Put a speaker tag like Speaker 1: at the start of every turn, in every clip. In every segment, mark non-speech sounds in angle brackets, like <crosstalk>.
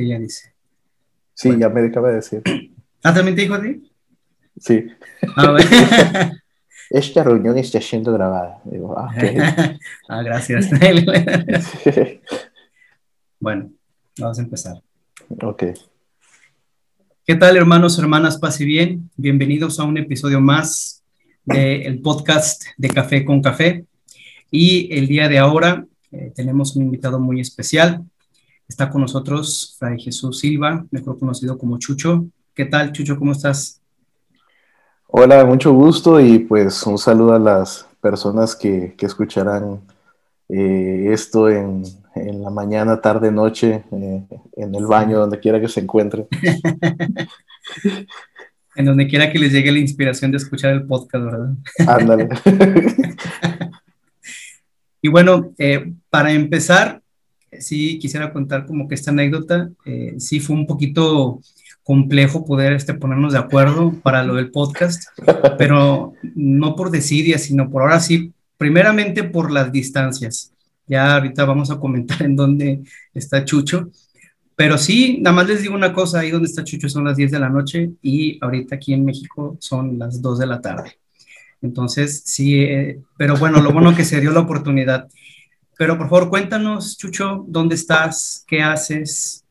Speaker 1: Que ya dice.
Speaker 2: Sí, ya me acaba de decir. <clears throat>
Speaker 1: ¿Ah, también te dijo a ti?
Speaker 2: Sí.
Speaker 1: Ah, bueno. <laughs>
Speaker 2: Esta reunión está siendo grabada. Digo, ah. <laughs>
Speaker 1: Ah, gracias. <laughs> bueno, vamos a empezar.
Speaker 2: ok.
Speaker 1: ¿Qué tal, hermanos, hermanas? Pase bien. Bienvenidos a un episodio más del podcast de Café con Café. Y el día de ahora eh, tenemos un invitado muy especial. Está con nosotros Fray Jesús Silva, mejor conocido como Chucho. ¿Qué tal, Chucho? ¿Cómo estás?
Speaker 2: Hola, mucho gusto y pues un saludo a las personas que, que escucharán eh, esto en, en, la mañana, tarde, noche, eh, en el baño, donde quiera que se encuentren. <laughs>
Speaker 1: en donde quiera que les llegue la inspiración de escuchar el podcast, ¿verdad?
Speaker 2: Ándale. <laughs>
Speaker 1: y bueno, eh, para empezar, sí quisiera contar como que esta anécdota, eh, sí fue un poquito complejo poder este, ponernos de acuerdo para lo del podcast, pero no por desidia, sino por ahora sí, primeramente por las distancias. Ya ahorita vamos a comentar en dónde está Chucho, pero sí, nada más les digo una cosa, ahí donde está Chucho son las 10 de la noche y ahorita aquí en México son las 2 de la tarde. Entonces, sí, eh, pero bueno, lo bueno que se dio la oportunidad. Pero por favor, cuéntanos, Chucho, ¿dónde estás? ¿Qué haces?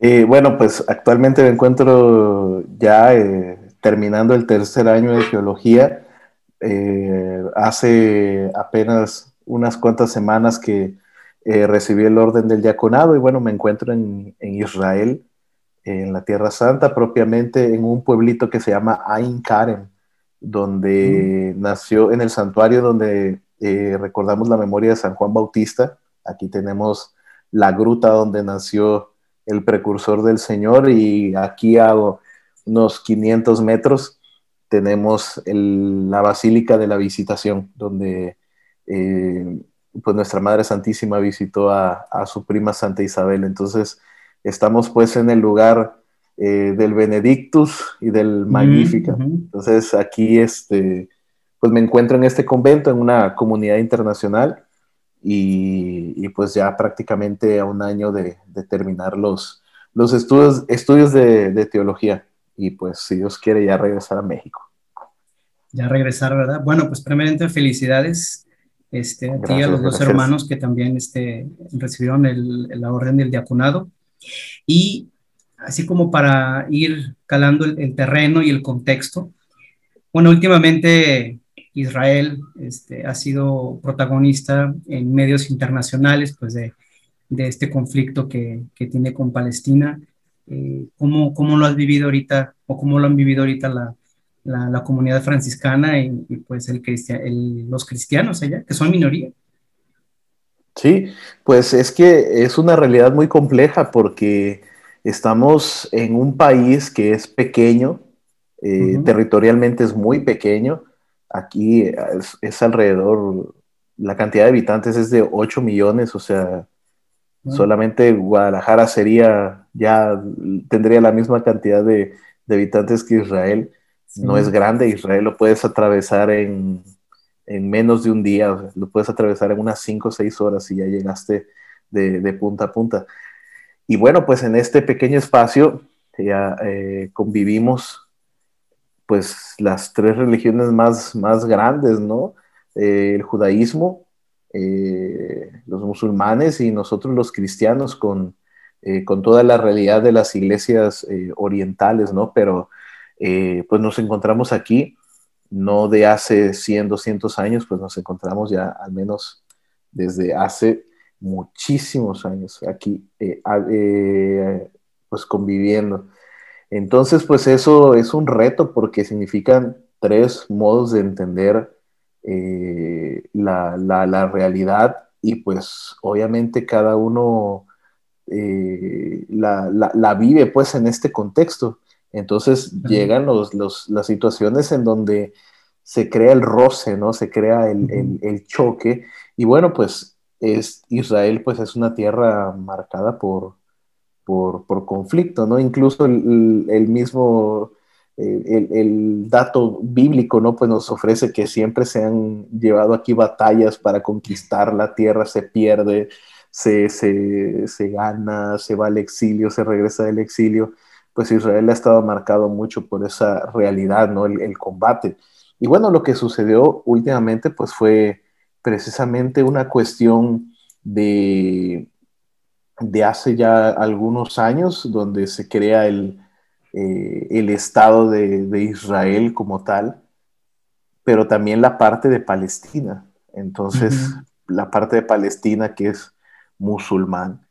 Speaker 2: Eh, bueno, pues actualmente me encuentro ya eh, terminando el tercer año de geología. Eh, hace apenas unas cuantas semanas que recibí el orden del diaconado y bueno, me encuentro en, en, Israel, en la Tierra Santa, propiamente en un pueblito que se llama Ain Karen, donde mm. nació en el santuario donde eh, recordamos la memoria de San Juan Bautista. Aquí tenemos la gruta donde nació el precursor del Señor y aquí a unos 500 metros tenemos el, la Basílica de la Visitación, donde eh, pues nuestra Madre Santísima visitó a, a, su prima Santa Isabel. Entonces estamos pues en el lugar eh, del Benedictus y del Magnífica. Mm -hmm. Entonces aquí este, pues me encuentro en este convento, en una comunidad internacional y, y pues ya prácticamente a un año de, de terminar los, los estudios, estudios de, de, teología y pues si Dios quiere ya regresar a México.
Speaker 1: Ya regresar, ¿verdad? Bueno, pues primeramente felicidades este, a ti y a los dos hermanos que también este, recibieron el, la orden del diaconado. Y así como para ir calando el, el terreno y el contexto, bueno, últimamente Israel este, ha sido protagonista en medios internacionales pues de, de este conflicto que, que, tiene con Palestina. Eh, ¿cómo, ¿Cómo lo has vivido ahorita o cómo lo han vivido ahorita la, la, la comunidad franciscana y, y pues el cristia, el, los cristianos allá, que son minoría?
Speaker 2: Sí, pues es que es una realidad muy compleja porque estamos en un país que es pequeño, eh, uh -huh. territorialmente es muy pequeño, aquí es, es, alrededor, la cantidad de habitantes es de 8 millones, o sea, bueno. solamente Guadalajara sería, ya tendría la misma cantidad de, de habitantes que Israel. Sí. No es grande, Israel lo puedes atravesar en, en menos de un día, o sea, lo puedes atravesar en unas 5 o 6 horas y ya llegaste de, de, punta a punta. Y bueno, pues en este pequeño espacio ya eh, convivimos pues las tres religiones más, más grandes, ¿no? Eh, el judaísmo, eh, los musulmanes y nosotros los cristianos con, eh, con toda la realidad de las iglesias orientales, ¿no? Pero pues nos encontramos aquí, no de hace 100, 200 años, pues nos encontramos ya al menos desde hace muchísimos años aquí, pues conviviendo. Entonces, pues eso es un reto porque significan tres modos de entender eh, la, la, la, realidad y pues obviamente cada uno eh, la, la, vive pues en este contexto. Entonces uh -huh. llegan los, los, las situaciones en donde se crea el roce, ¿no? Se crea el, uh -huh. el, el choque y bueno, pues es, Israel pues es una tierra marcada por, por, por conflicto, ¿no? Incluso el, el mismo, el, el, dato bíblico, ¿no? Pues nos ofrece que siempre se han llevado aquí batallas para conquistar la tierra, se pierde, se, gana, se va al exilio, se regresa del exilio, pues Israel ha estado marcado mucho por esa realidad, ¿no? El, combate. Y bueno, lo que sucedió últimamente, pues fue precisamente una cuestión de, de hace ya algunos años, donde se crea el, eh, el Estado de, Israel como tal, pero también la parte de Palestina. Entonces, la parte de Palestina que es musulmán.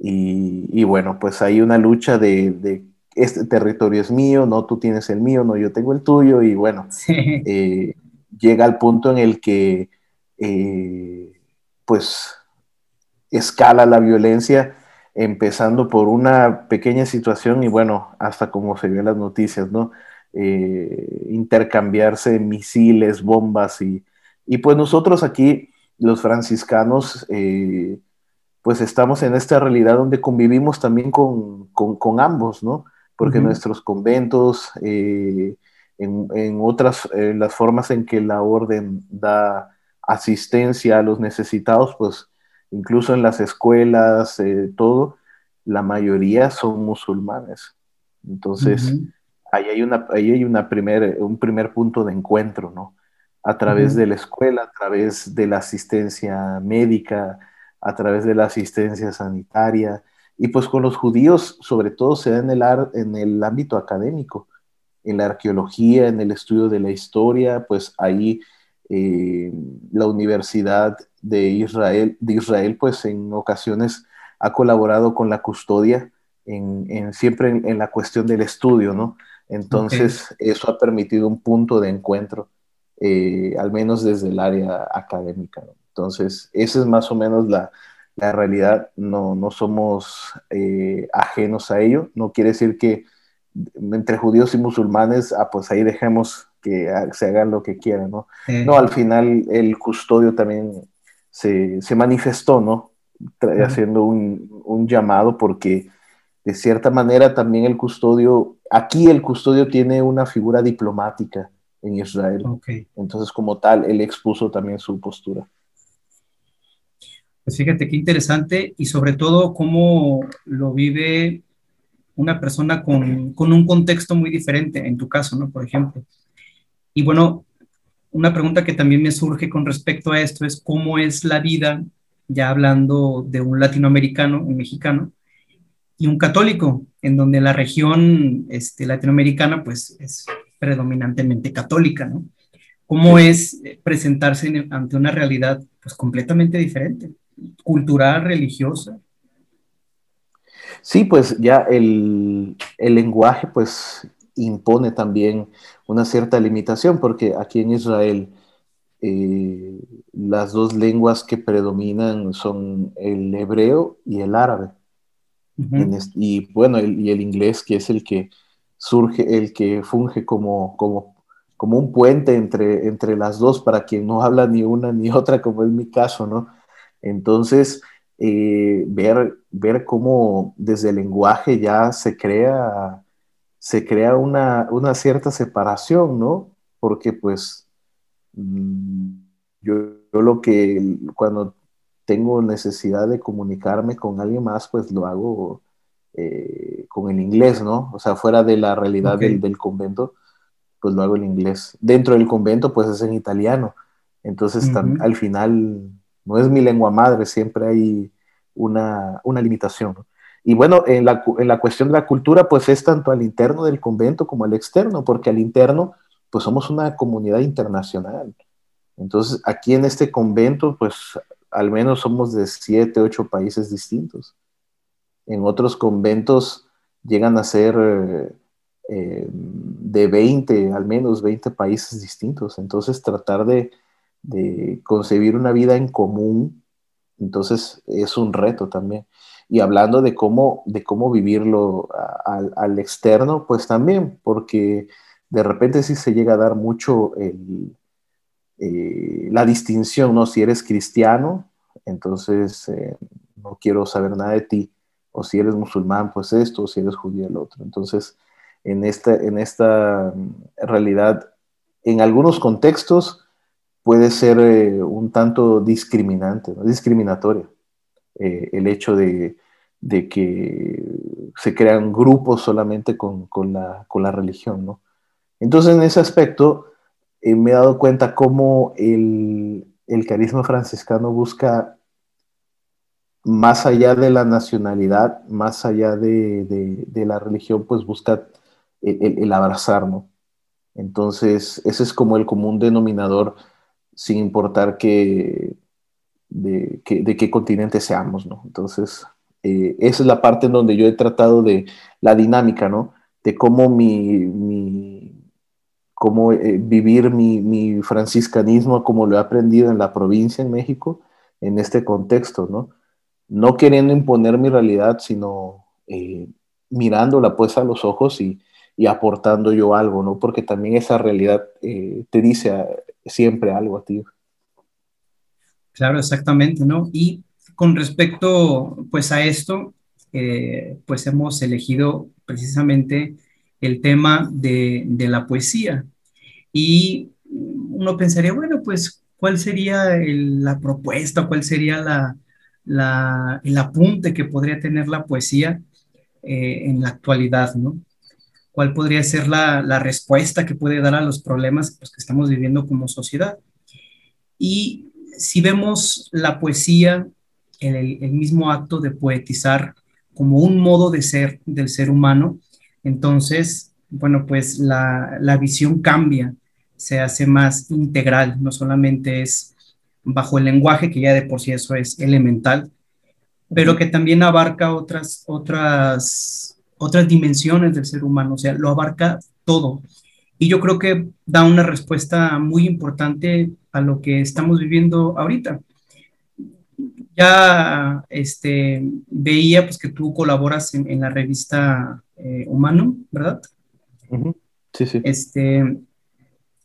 Speaker 2: Y, bueno, pues hay una lucha de, este territorio es mío, no tú tienes el mío, no yo tengo el tuyo, y bueno, eh, llega al punto en el que eh, pues escala la violencia empezando por una pequeña situación y bueno, hasta como se vio en las noticias, ¿no? Eh, intercambiarse misiles, bombas y, y, pues nosotros aquí, los franciscanos, eh, pues estamos en esta realidad donde convivimos también con, con, ambos, ¿no? Porque nuestros conventos, eh, en, en, otras, las formas en que la orden da asistencia a los necesitados, pues incluso en las escuelas, eh, todo, la mayoría son musulmanes. Entonces, ahí hay, una, ahí hay una primer, un primer punto de encuentro, ¿no? A través de la escuela, a través de la asistencia médica, a través de la asistencia sanitaria. Y pues con los judíos, sobre todo, se da en el, en el ámbito académico, en la arqueología, en el estudio de la historia, pues ahí eh, la Universidad de Israel, de Israel, pues en ocasiones ha colaborado con la custodia en, siempre en, la cuestión del estudio, ¿no? Entonces, eso ha permitido un punto de encuentro, eh, al menos desde el área académica. Entonces, esa es más o menos la, la realidad, no, no somos eh, ajenos a ello, no quiere decir que entre judíos y musulmanes, ah, pues ahí dejemos que se hagan lo que quieran, ¿no? No, al final el custodio también se, se manifestó, ¿no? Haciendo un, un, llamado porque de cierta manera también el custodio, aquí el custodio tiene una figura diplomática en Israel. Entonces como tal, él expuso también su postura.
Speaker 1: Pues fíjate qué interesante y sobre todo cómo lo vive una persona con, con, un contexto muy diferente, en tu caso, ¿no? Por ejemplo. Y bueno, una pregunta que también me surge con respecto a esto es cómo es la vida, ya hablando de un latinoamericano, un mexicano, y un católico, en donde la región este, latinoamericana pues es predominantemente católica, ¿no? ¿Cómo es presentarse ante una realidad pues completamente diferente, cultural, religiosa?
Speaker 2: Sí, pues ya el, el lenguaje pues impone también una cierta limitación, porque aquí en Israel eh, las dos lenguas que predominan son el hebreo y el árabe. y bueno, el, y el inglés, que es el que surge, el que funge como, como, como un puente entre, entre las dos para quien no habla ni una ni otra, como es mi caso, ¿no? Entonces, eh, ver, ver cómo desde el lenguaje ya se crea se crea una, cierta separación, ¿no? Porque pues mm, yo, lo que cuando tengo necesidad de comunicarme con alguien más, pues lo hago eh, con el inglés, ¿no? O sea, fuera de la realidad del, convento, pues lo hago en inglés. Dentro del convento, pues es en italiano. Entonces, al final, no es mi lengua madre, siempre hay una, una limitación. ¿no? Y bueno, en la, en la, cuestión de la cultura, pues es tanto al interno del convento como al externo, porque al interno, pues somos una comunidad internacional. Entonces, aquí en este convento, pues al menos somos de siete, ocho países distintos. En otros conventos llegan a ser eh, de 20, al menos 20 países distintos. Entonces, tratar de, de concebir una vida en común, entonces es un reto también y hablando de cómo, de cómo vivirlo al, externo, pues también, porque de repente sí se llega a dar mucho eh, la distinción, ¿no? Si eres cristiano, entonces eh, no quiero saber nada de ti, o si eres musulmán, pues esto, o si eres judío, el otro. Entonces, en esta, en esta mm, realidad, en algunos contextos puede ser eh, un tanto discriminante, ¿no? discriminatoria eh, el hecho de, que se crean grupos solamente con, la, religión, ¿no? Entonces, en ese aspecto, eh, me he dado cuenta cómo el, carisma franciscano busca, más allá de la nacionalidad, más allá de, la religión, pues busca el, el, abrazar, ¿no? Entonces, ese es como el común denominador, sin importar que, de, qué continente seamos, ¿no? Entonces, eh, esa es la parte en donde yo he tratado de la dinámica, ¿no? De cómo mi, cómo eh, vivir mi, franciscanismo como lo he aprendido en la provincia, en México, en este contexto, ¿no? No queriendo imponer mi realidad, sino eh, mirándola pues a los ojos y, y, aportando yo algo, ¿no? Porque también esa realidad te dice siempre algo a ti.
Speaker 1: Claro, exactamente, ¿no? Y con respecto, pues, a esto, eh, pues hemos elegido precisamente el tema de, la poesía. Y uno pensaría, bueno, pues, ¿cuál sería la propuesta? ¿Cuál sería la, el apunte que podría tener la poesía eh, en la actualidad, ¿no? ¿Cuál podría ser la, respuesta que puede dar a los problemas pues, que estamos viviendo como sociedad? Y si vemos la poesía, el, el, mismo acto de poetizar como un modo de ser del ser humano, entonces, bueno, pues la, la visión cambia, se hace más integral, no solamente es bajo el lenguaje, que ya de por sí eso es elemental, pero que también abarca otras, otras, otras dimensiones del ser humano, o sea, lo abarca todo. Y yo creo que da una respuesta muy importante a lo que estamos viviendo ahorita. Ya este, veía pues, que tú colaboras en, la revista eh, Humano, ¿verdad?
Speaker 2: Sí, sí.
Speaker 1: Este,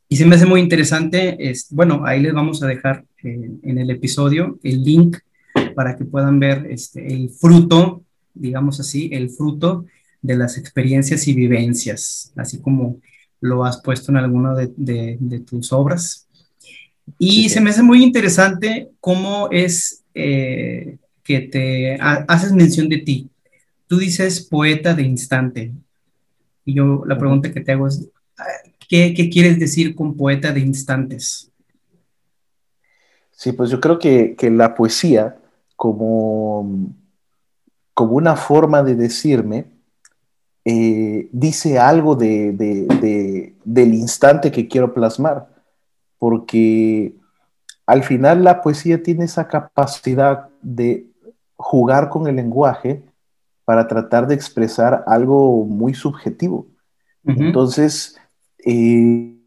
Speaker 1: y se me hace muy interesante, es, bueno, ahí les vamos a dejar eh, en el episodio el link para que puedan ver este, el fruto, digamos así, el fruto de las experiencias y vivencias, así como lo has puesto en alguna de, tus obras. Y se me hace muy interesante cómo es eh, que te haces mención de ti. Tú dices poeta de instante. Y yo la pregunta que te hago es, ¿qué, quieres decir con poeta de instantes?
Speaker 2: Sí, pues yo creo que, la poesía, como, como una forma de decirme, eh, dice algo de, del instante que quiero plasmar, porque al final la poesía tiene esa capacidad de jugar con el lenguaje para tratar de expresar algo muy subjetivo. Entonces, eh,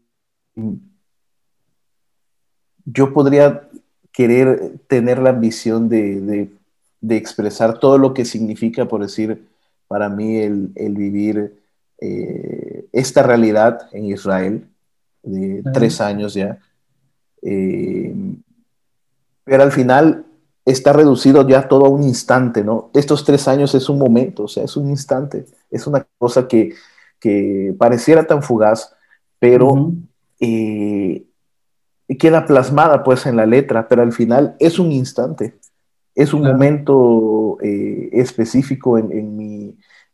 Speaker 2: yo podría querer tener la ambición de, expresar todo lo que significa, por decir, para mí el, vivir eh, esta realidad en Israel de tres años ya. Eh, pero al final está reducido ya todo a un instante, ¿no? Estos tres años es un momento, o sea, es un instante, es una cosa que, pareciera tan fugaz, pero eh, queda plasmada pues en la letra, pero al final es un instante es un momento eh, específico en, mi,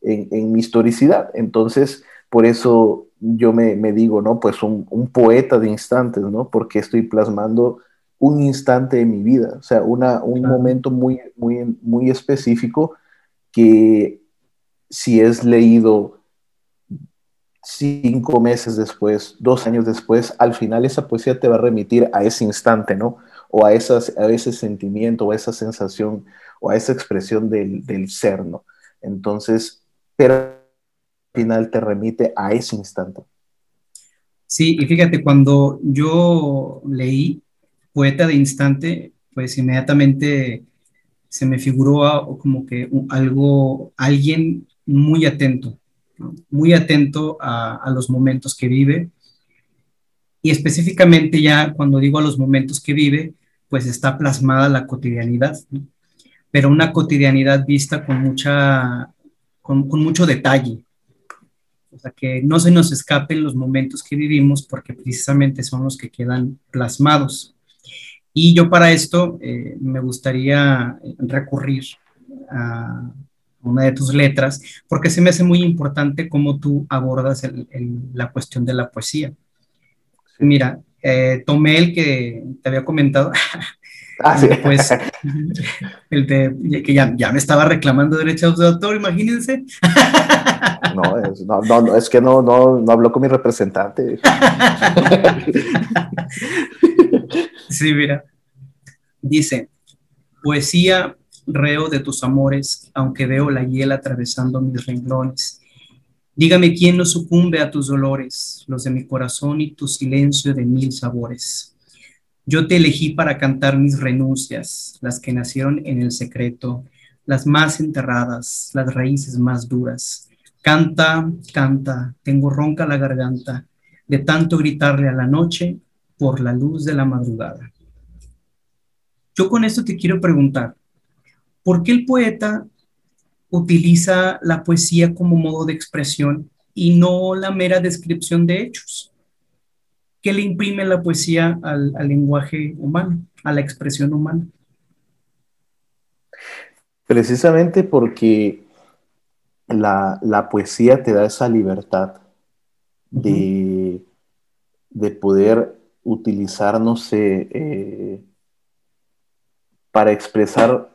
Speaker 2: en, mi, historicidad. Entonces, por eso yo me, digo, ¿no? Pues un, poeta de instantes, ¿no? Porque estoy plasmando un instante de mi vida, o sea, una, un momento muy, muy, muy específico que si es leído cinco meses después, dos años después, al final esa poesía te va a remitir a ese instante, ¿no? o a, esas, a ese sentimiento, o a esa sensación, o a esa expresión del, del ser, ¿no? Entonces, pero al final te remite a ese instante.
Speaker 1: Sí, y fíjate, cuando yo leí Poeta de Instante, pues inmediatamente se me figuró como que algo, alguien muy atento, muy atento a, a, los momentos que vive. Y específicamente ya cuando digo a los momentos que vive, pues está plasmada la cotidianidad, pero una cotidianidad vista con, mucha, con, mucho detalle. O sea, que no se nos escapen los momentos que vivimos porque precisamente son los que quedan plasmados. Y yo para esto eh, me gustaría recurrir a una de tus letras, porque se me hace muy importante cómo tú abordas la cuestión de la poesía. Mira, eh, tomé el que te había comentado, <laughs> ah, pues, <laughs> el de que ya, ya, me estaba reclamando derechos de autor, imagínense.
Speaker 2: No, es, no, no, es que no, no, no habló con mi representante. <laughs>
Speaker 1: Sí, mira, dice, poesía reo de tus amores, aunque veo la hiel atravesando mis renglones. Dígame quién no sucumbe a tus dolores, los de mi corazón y tu silencio de mil sabores. Yo te elegí para cantar mis renuncias, las que nacieron en el secreto, las más enterradas, las raíces más duras. Canta, canta, tengo ronca la garganta, de tanto gritarle a la noche por la luz de la madrugada. Yo con esto te quiero preguntar, ¿Por qué el poeta utiliza la poesía como modo de expresión y no la mera descripción de hechos? ¿Qué le imprime la poesía al, lenguaje humano, a la expresión humana?
Speaker 2: Precisamente porque la, poesía te da esa libertad de, poder utilizar, no sé, eh, para expresar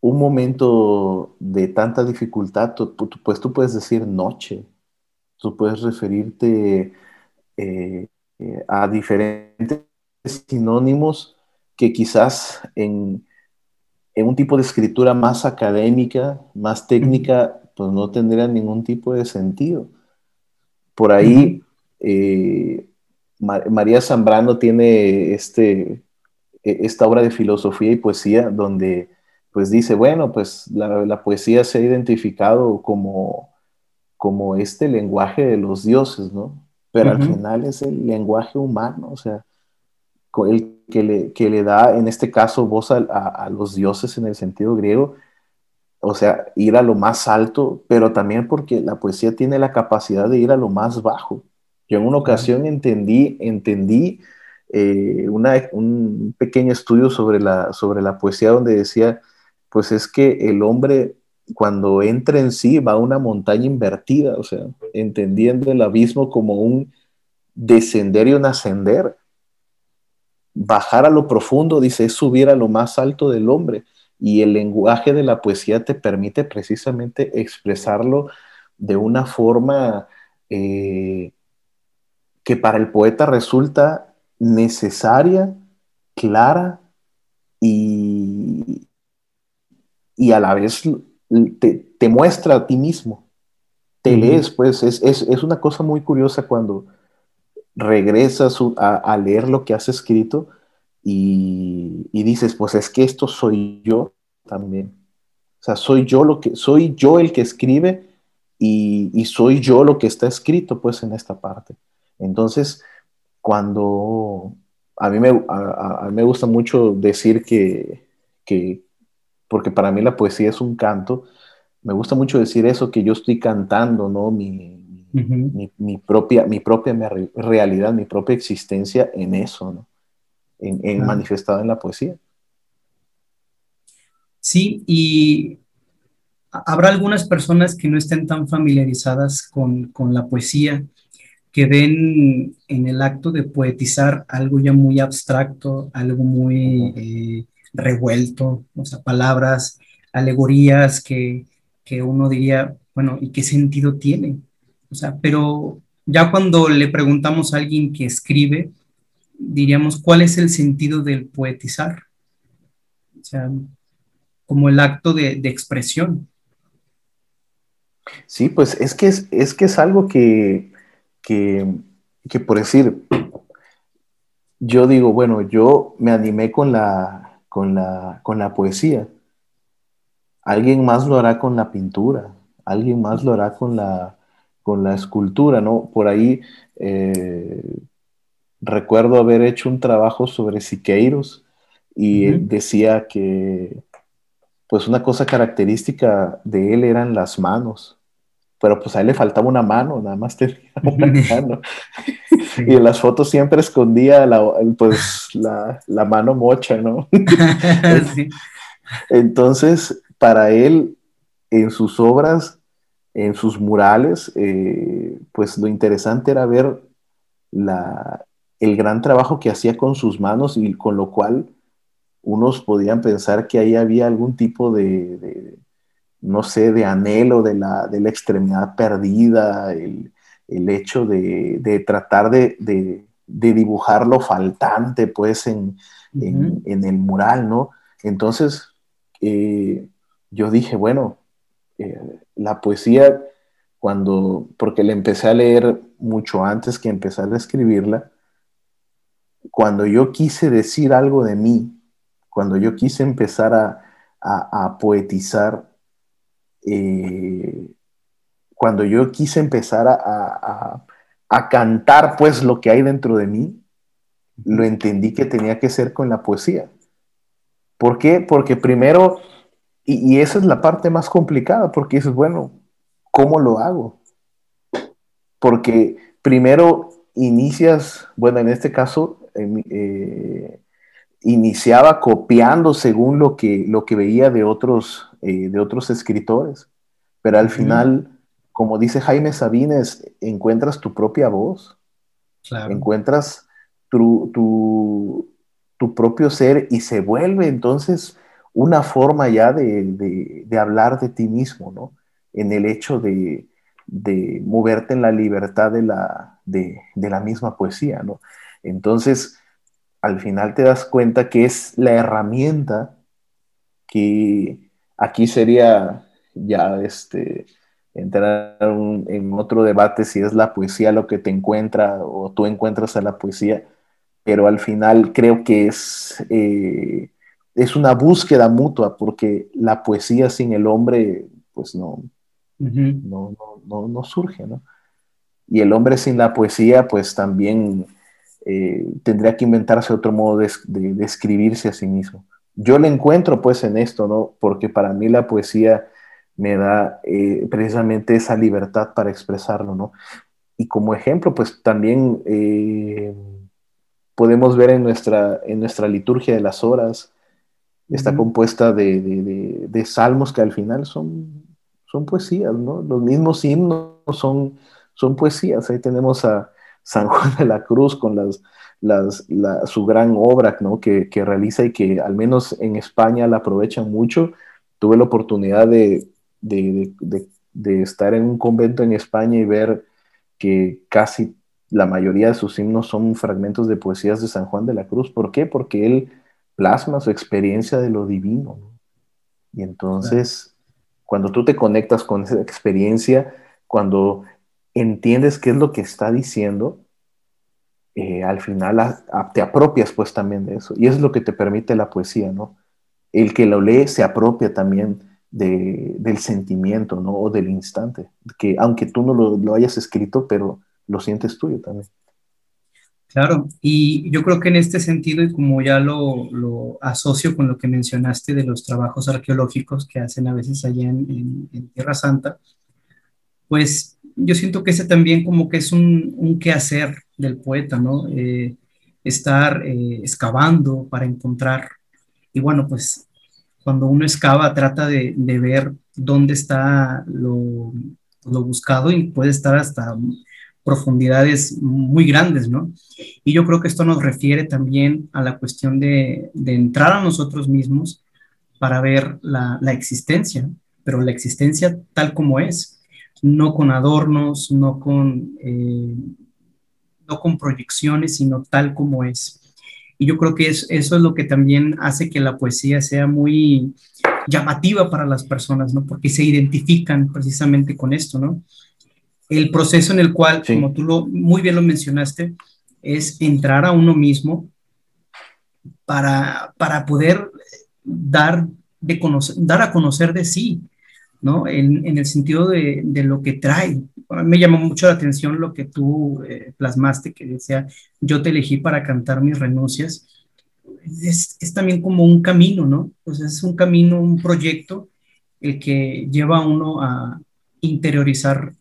Speaker 2: un momento de tanta dificultad, pues tú puedes decir noche, tú puedes referirte eh, eh, a diferentes sinónimos que quizás en, un tipo de escritura más académica, más técnica, pues no tendrían ningún tipo de sentido. Por ahí, eh, María Zambrano tiene este, e, esta obra de filosofía y poesía donde pues dice, bueno, pues la, poesía se ha identificado como, como este lenguaje de los dioses, ¿no? Pero al final es el lenguaje humano, o sea, el que le, que le da, en este caso, voz a, los dioses en el sentido griego, o sea, ir a lo más alto, pero también porque la poesía tiene la capacidad de ir a lo más bajo. Yo en una ocasión entendí, entendí eh, un pequeño estudio sobre la, sobre la poesía donde decía pues es que el hombre cuando entra en sí va a una montaña invertida, o sea, entendiendo el abismo como un descender y un ascender. Bajar a lo profundo, dice, es subir a lo más alto del hombre. Y el lenguaje de la poesía te permite precisamente expresarlo de una forma eh, que para el poeta resulta necesaria, clara y, y a la vez te, muestra a ti mismo. Te lees, pues es, una cosa muy curiosa cuando regresas a, leer lo que has escrito y, dices, pues es que esto soy yo también. O sea, soy yo lo que, soy yo el que escribe y, soy yo lo que está escrito, pues, en esta parte. Entonces, cuando a mí me, me gusta mucho decir que, que, porque para mí la poesía es un canto. Me gusta mucho decir eso, que yo estoy cantando, ¿no? Mi, mi, propia, mi propia realidad, mi propia existencia en eso, ¿no? En, manifestado en la poesía.
Speaker 1: Sí, y habrá algunas personas que no estén tan familiarizadas con, con, la poesía, que ven en el acto de poetizar algo ya muy abstracto, algo muy eh, revuelto, o sea, palabras, alegorías que, uno diría, bueno, ¿y qué sentido tiene? O sea, pero ya cuando le preguntamos a alguien que escribe, diríamos, ¿cuál es el sentido del poetizar? O sea, como el acto de, expresión.
Speaker 2: Sí, pues es que es, que es algo que, que, que, por decir, yo digo, bueno, yo me animé con la, con la, con la poesía. Alguien más lo hará con la pintura, alguien más lo hará con la, con la escultura, ¿no? Por ahí eh, recuerdo haber hecho un trabajo sobre Siqueiros y decía que pues una cosa característica de él eran las manos. Pero pues a él le faltaba una mano, nada más tenía <laughs> una mano. Y en las fotos siempre escondía la, pues, la, la mano mocha, ¿no? <laughs> Entonces, para él, en sus obras, en sus murales, eh, pues lo interesante era ver la, el gran trabajo que hacía con sus manos y con lo cual unos podían pensar que ahí había algún tipo de no sé, de anhelo de la, de la extremidad perdida, el, hecho de, tratar de, dibujar lo faltante, pues, en, el mural, ¿no? Entonces, eh, yo dije, bueno, eh, la poesía, cuando, porque la empecé a leer mucho antes que empezar a escribirla, cuando yo quise decir algo de mí, cuando yo quise empezar a, a poetizar, eh, cuando yo quise empezar a, cantar pues lo que hay dentro de mí, lo entendí que tenía que ser con la poesía. ¿Por qué? Porque primero, y, esa es la parte más complicada, porque es bueno, ¿cómo lo hago? Porque primero inicias, bueno, en este caso, eh, iniciaba copiando según lo que, lo que veía de otros, eh, de otros escritores, pero al final, como dice Jaime Sabines, encuentras tu propia voz, encuentras tu, tu, propio ser y se vuelve entonces una forma ya de, hablar de ti mismo, ¿no? En el hecho de, moverte en la libertad de la, de, la misma poesía, ¿no? Entonces, al final te das cuenta que es la herramienta que aquí sería ya este, entrar en otro debate si es la poesía lo que te encuentra o tú encuentras a la poesía, pero al final creo que es, eh, es una búsqueda mutua porque la poesía sin el hombre pues no, no, no, no, surge, ¿no? Y el hombre sin la poesía pues también eh, tendría que inventarse otro modo de, de, escribirse a sí mismo. Yo le encuentro pues en esto, ¿no? Porque para mí la poesía me da eh, precisamente esa libertad para expresarlo, ¿no? Y como ejemplo, pues también eh, podemos ver en nuestra, en nuestra liturgia de las horas, está compuesta de, de, de, salmos que al final son, son poesías, ¿no? Los mismos himnos son, son poesías. Ahí tenemos a, San Juan de la Cruz con las, las, su gran obra ¿no? que, que, realiza y que al menos en España la aprovechan mucho. Tuve la oportunidad de, de, de, estar en un convento en España y ver que casi la mayoría de sus himnos son fragmentos de poesías de San Juan de la Cruz. ¿Por qué? Porque él plasma su experiencia de lo divino. Y entonces, cuando tú te conectas con esa experiencia, cuando entiendes qué es lo que está diciendo, eh, al final te apropias pues también de eso. Y es lo que te permite la poesía, ¿no? El que lo lee se apropia también del sentimiento, ¿no? O del instante, que aunque tú no lo, hayas escrito, pero lo sientes tuyo también.
Speaker 1: Claro, y yo creo que en este sentido, y como ya lo, asocio con lo que mencionaste de los trabajos arqueológicos que hacen a veces allá en, en Tierra Santa, pues yo siento que ese también como que es un, un quehacer del poeta, ¿no? Eh, estar eh, excavando para encontrar. Y bueno, pues cuando uno excava trata de, de ver dónde está lo, lo, buscado y puede estar hasta profundidades muy grandes, ¿no? Y yo creo que esto nos refiere también a la cuestión de, de entrar a nosotros mismos para ver la, la existencia, pero la existencia tal como es no con adornos, no con, eh, no con proyecciones, sino tal como es. Y yo creo que eso es lo que también hace que la poesía sea muy llamativa para las personas, ¿no? Porque se identifican precisamente con esto, ¿no? El proceso en el cual, como tú lo, muy bien lo mencionaste, es entrar a uno mismo para, para poder dar, de conocer, dar a conocer de sí, ¿no? En, el sentido de, lo que trae. me llamó mucho la atención lo que tú eh, plasmaste, que decía, yo te elegí para cantar mis renuncias. Es, también como un camino, ¿no? Pues es un camino, un proyecto el que lleva a uno a, interiorizar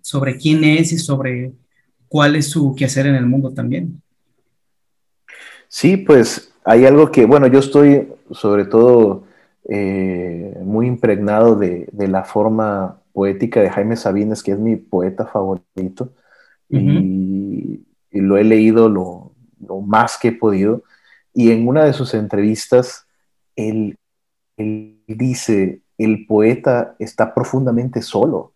Speaker 1: sobre quién es y sobre cuál es su quehacer en el mundo también.
Speaker 2: Sí, pues hay algo que, bueno, yo estoy sobre todo eh, muy impregnado de, la forma poética de Jaime Sabines, que es mi poeta favorito, y, lo he leído lo, más que he podido. Y en una de sus entrevistas, él, dice, el poeta está profundamente solo.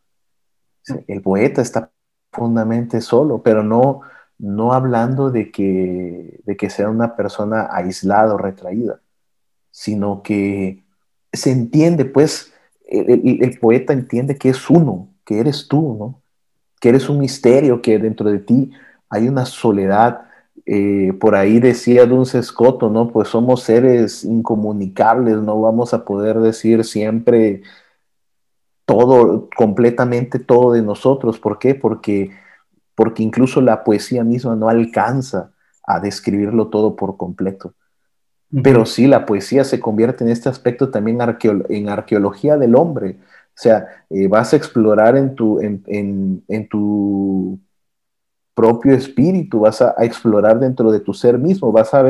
Speaker 2: El poeta está profundamente solo, pero no, no hablando de que, de que sea una persona aislada o retraída, sino que se entiende, pues, el, poeta entiende que es uno, que eres tú, ¿no? Que eres un misterio, que dentro de ti hay una soledad. Eh, por ahí decía Dunce Escoto, ¿no? Pues somos seres incomunicables, no vamos a poder decir siempre todo, completamente todo de nosotros. ¿Por qué? Porque, porque incluso la poesía misma no alcanza a describirlo todo por completo. Pero sí, la poesía se convierte en este aspecto también en arqueología del hombre. O sea, eh, vas a explorar en tu, en, tu propio espíritu, vas a, explorar dentro de tu ser mismo, vas a,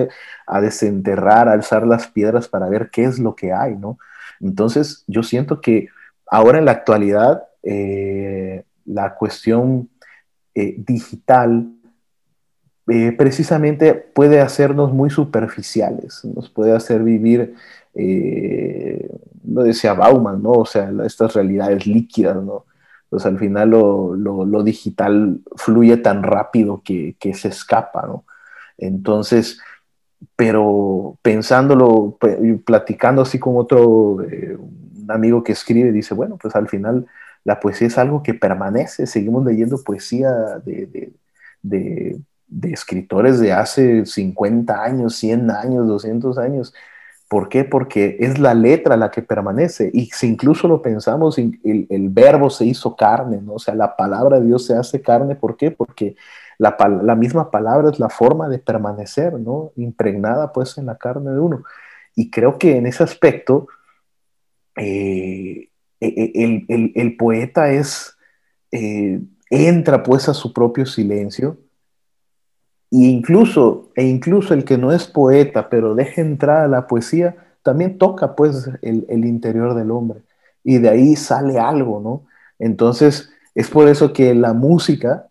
Speaker 2: a desenterrar, a alzar las piedras para ver qué es lo que hay, ¿no? Entonces, yo siento que ahora en la actualidad, eh, la cuestión eh, digital eh, precisamente puede hacernos muy superficiales, nos puede hacer vivir, eh, lo decía Bauman, ¿no? O sea, estas realidades líquidas, ¿no? Pues al final lo, digital fluye tan rápido que, se escapa, ¿no? Entonces, pero pensándolo, platicando así con otro, eh, amigo que escribe, dice, bueno, pues al final la poesía es algo que permanece, seguimos leyendo poesía de escritores de hace 50 años, 100 años, 200 años. ¿Por qué? Porque es la letra la que permanece. Y si incluso lo pensamos, el, verbo se hizo carne, ¿no? O sea, la palabra de Dios se hace carne. ¿Por qué? Porque la, misma palabra es la forma de permanecer, ¿no? Impregnada pues en la carne de uno. Y creo que en ese aspecto, eh, e, e, el, poeta es, eh, entra pues a su propio silencio y incluso, e incluso el que no es poeta, pero deja entrar a la poesía, también toca pues el, interior del hombre. Y de ahí sale algo, ¿no? Entonces, es por eso que la música,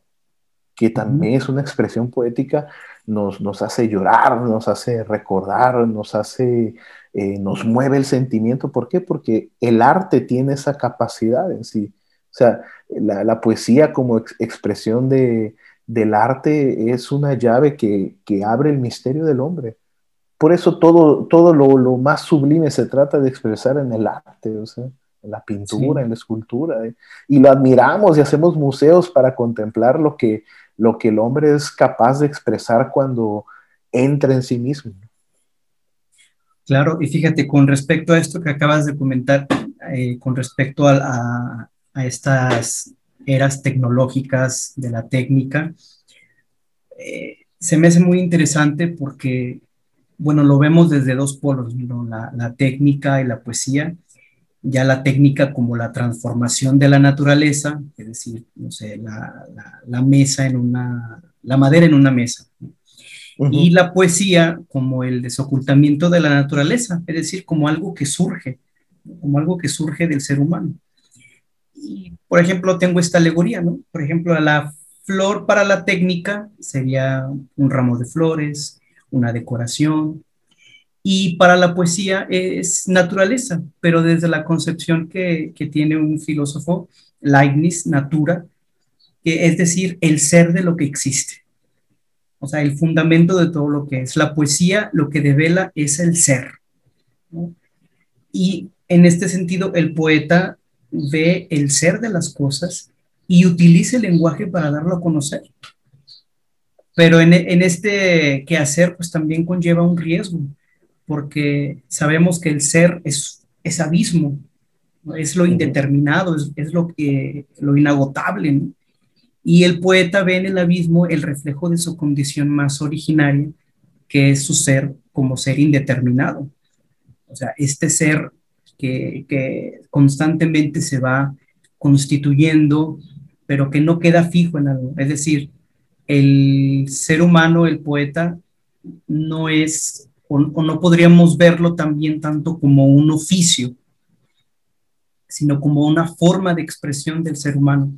Speaker 2: que también es una expresión poética, nos, nos hace llorar, nos hace recordar, nos hace, eh, nos mueve el sentimiento. ¿Por qué? Porque el arte tiene esa capacidad en sí. O sea, la, poesía como expresión de, del arte es una llave que, abre el misterio del hombre. Por eso todo, todo lo, más sublime se trata de expresar en el arte, o sea, en la pintura, en la escultura. ¿eh? Y lo admiramos y hacemos museos para contemplar lo que, lo que el hombre es capaz de expresar cuando entra en sí mismo.
Speaker 1: Claro, y fíjate, con respecto a esto que acabas de comentar, eh, con respecto a, a estas eras tecnológicas de la técnica. Eh, se me hace muy interesante porque, bueno, lo vemos desde dos polos, la, técnica y la poesía. Ya la técnica como la transformación de la naturaleza, es decir, no sé, la, mesa en una, la madera en una mesa. Y la poesía como el desocultamiento de la naturaleza, es decir, como algo que surge, como algo que surge del ser humano. Por ejemplo, tengo esta alegoría, ¿no? Por ejemplo, la flor para la técnica sería un ramo de flores, una decoración, y para la poesía es naturaleza, pero desde la concepción que, que tiene un filósofo, Leibniz, natura, que es decir, el ser de lo que existe. O sea, el fundamento de todo lo que es. La poesía lo que devela es el ser. Y en este sentido, el poeta ve el ser de las cosas y utiliza el lenguaje para darlo a conocer. Pero en, este quehacer, pues también conlleva un riesgo, porque sabemos que el ser es, es abismo, es lo indeterminado, es, lo, que, lo inagotable. Y el poeta ve en el abismo el reflejo de su condición más originaria, que es su ser como ser indeterminado. O sea, este ser que, constantemente se va constituyendo, pero que no queda fijo en algo. Es decir, el ser humano, el poeta, no es, o, no podríamos verlo también tanto como un oficio, sino como una forma de expresión del ser humano.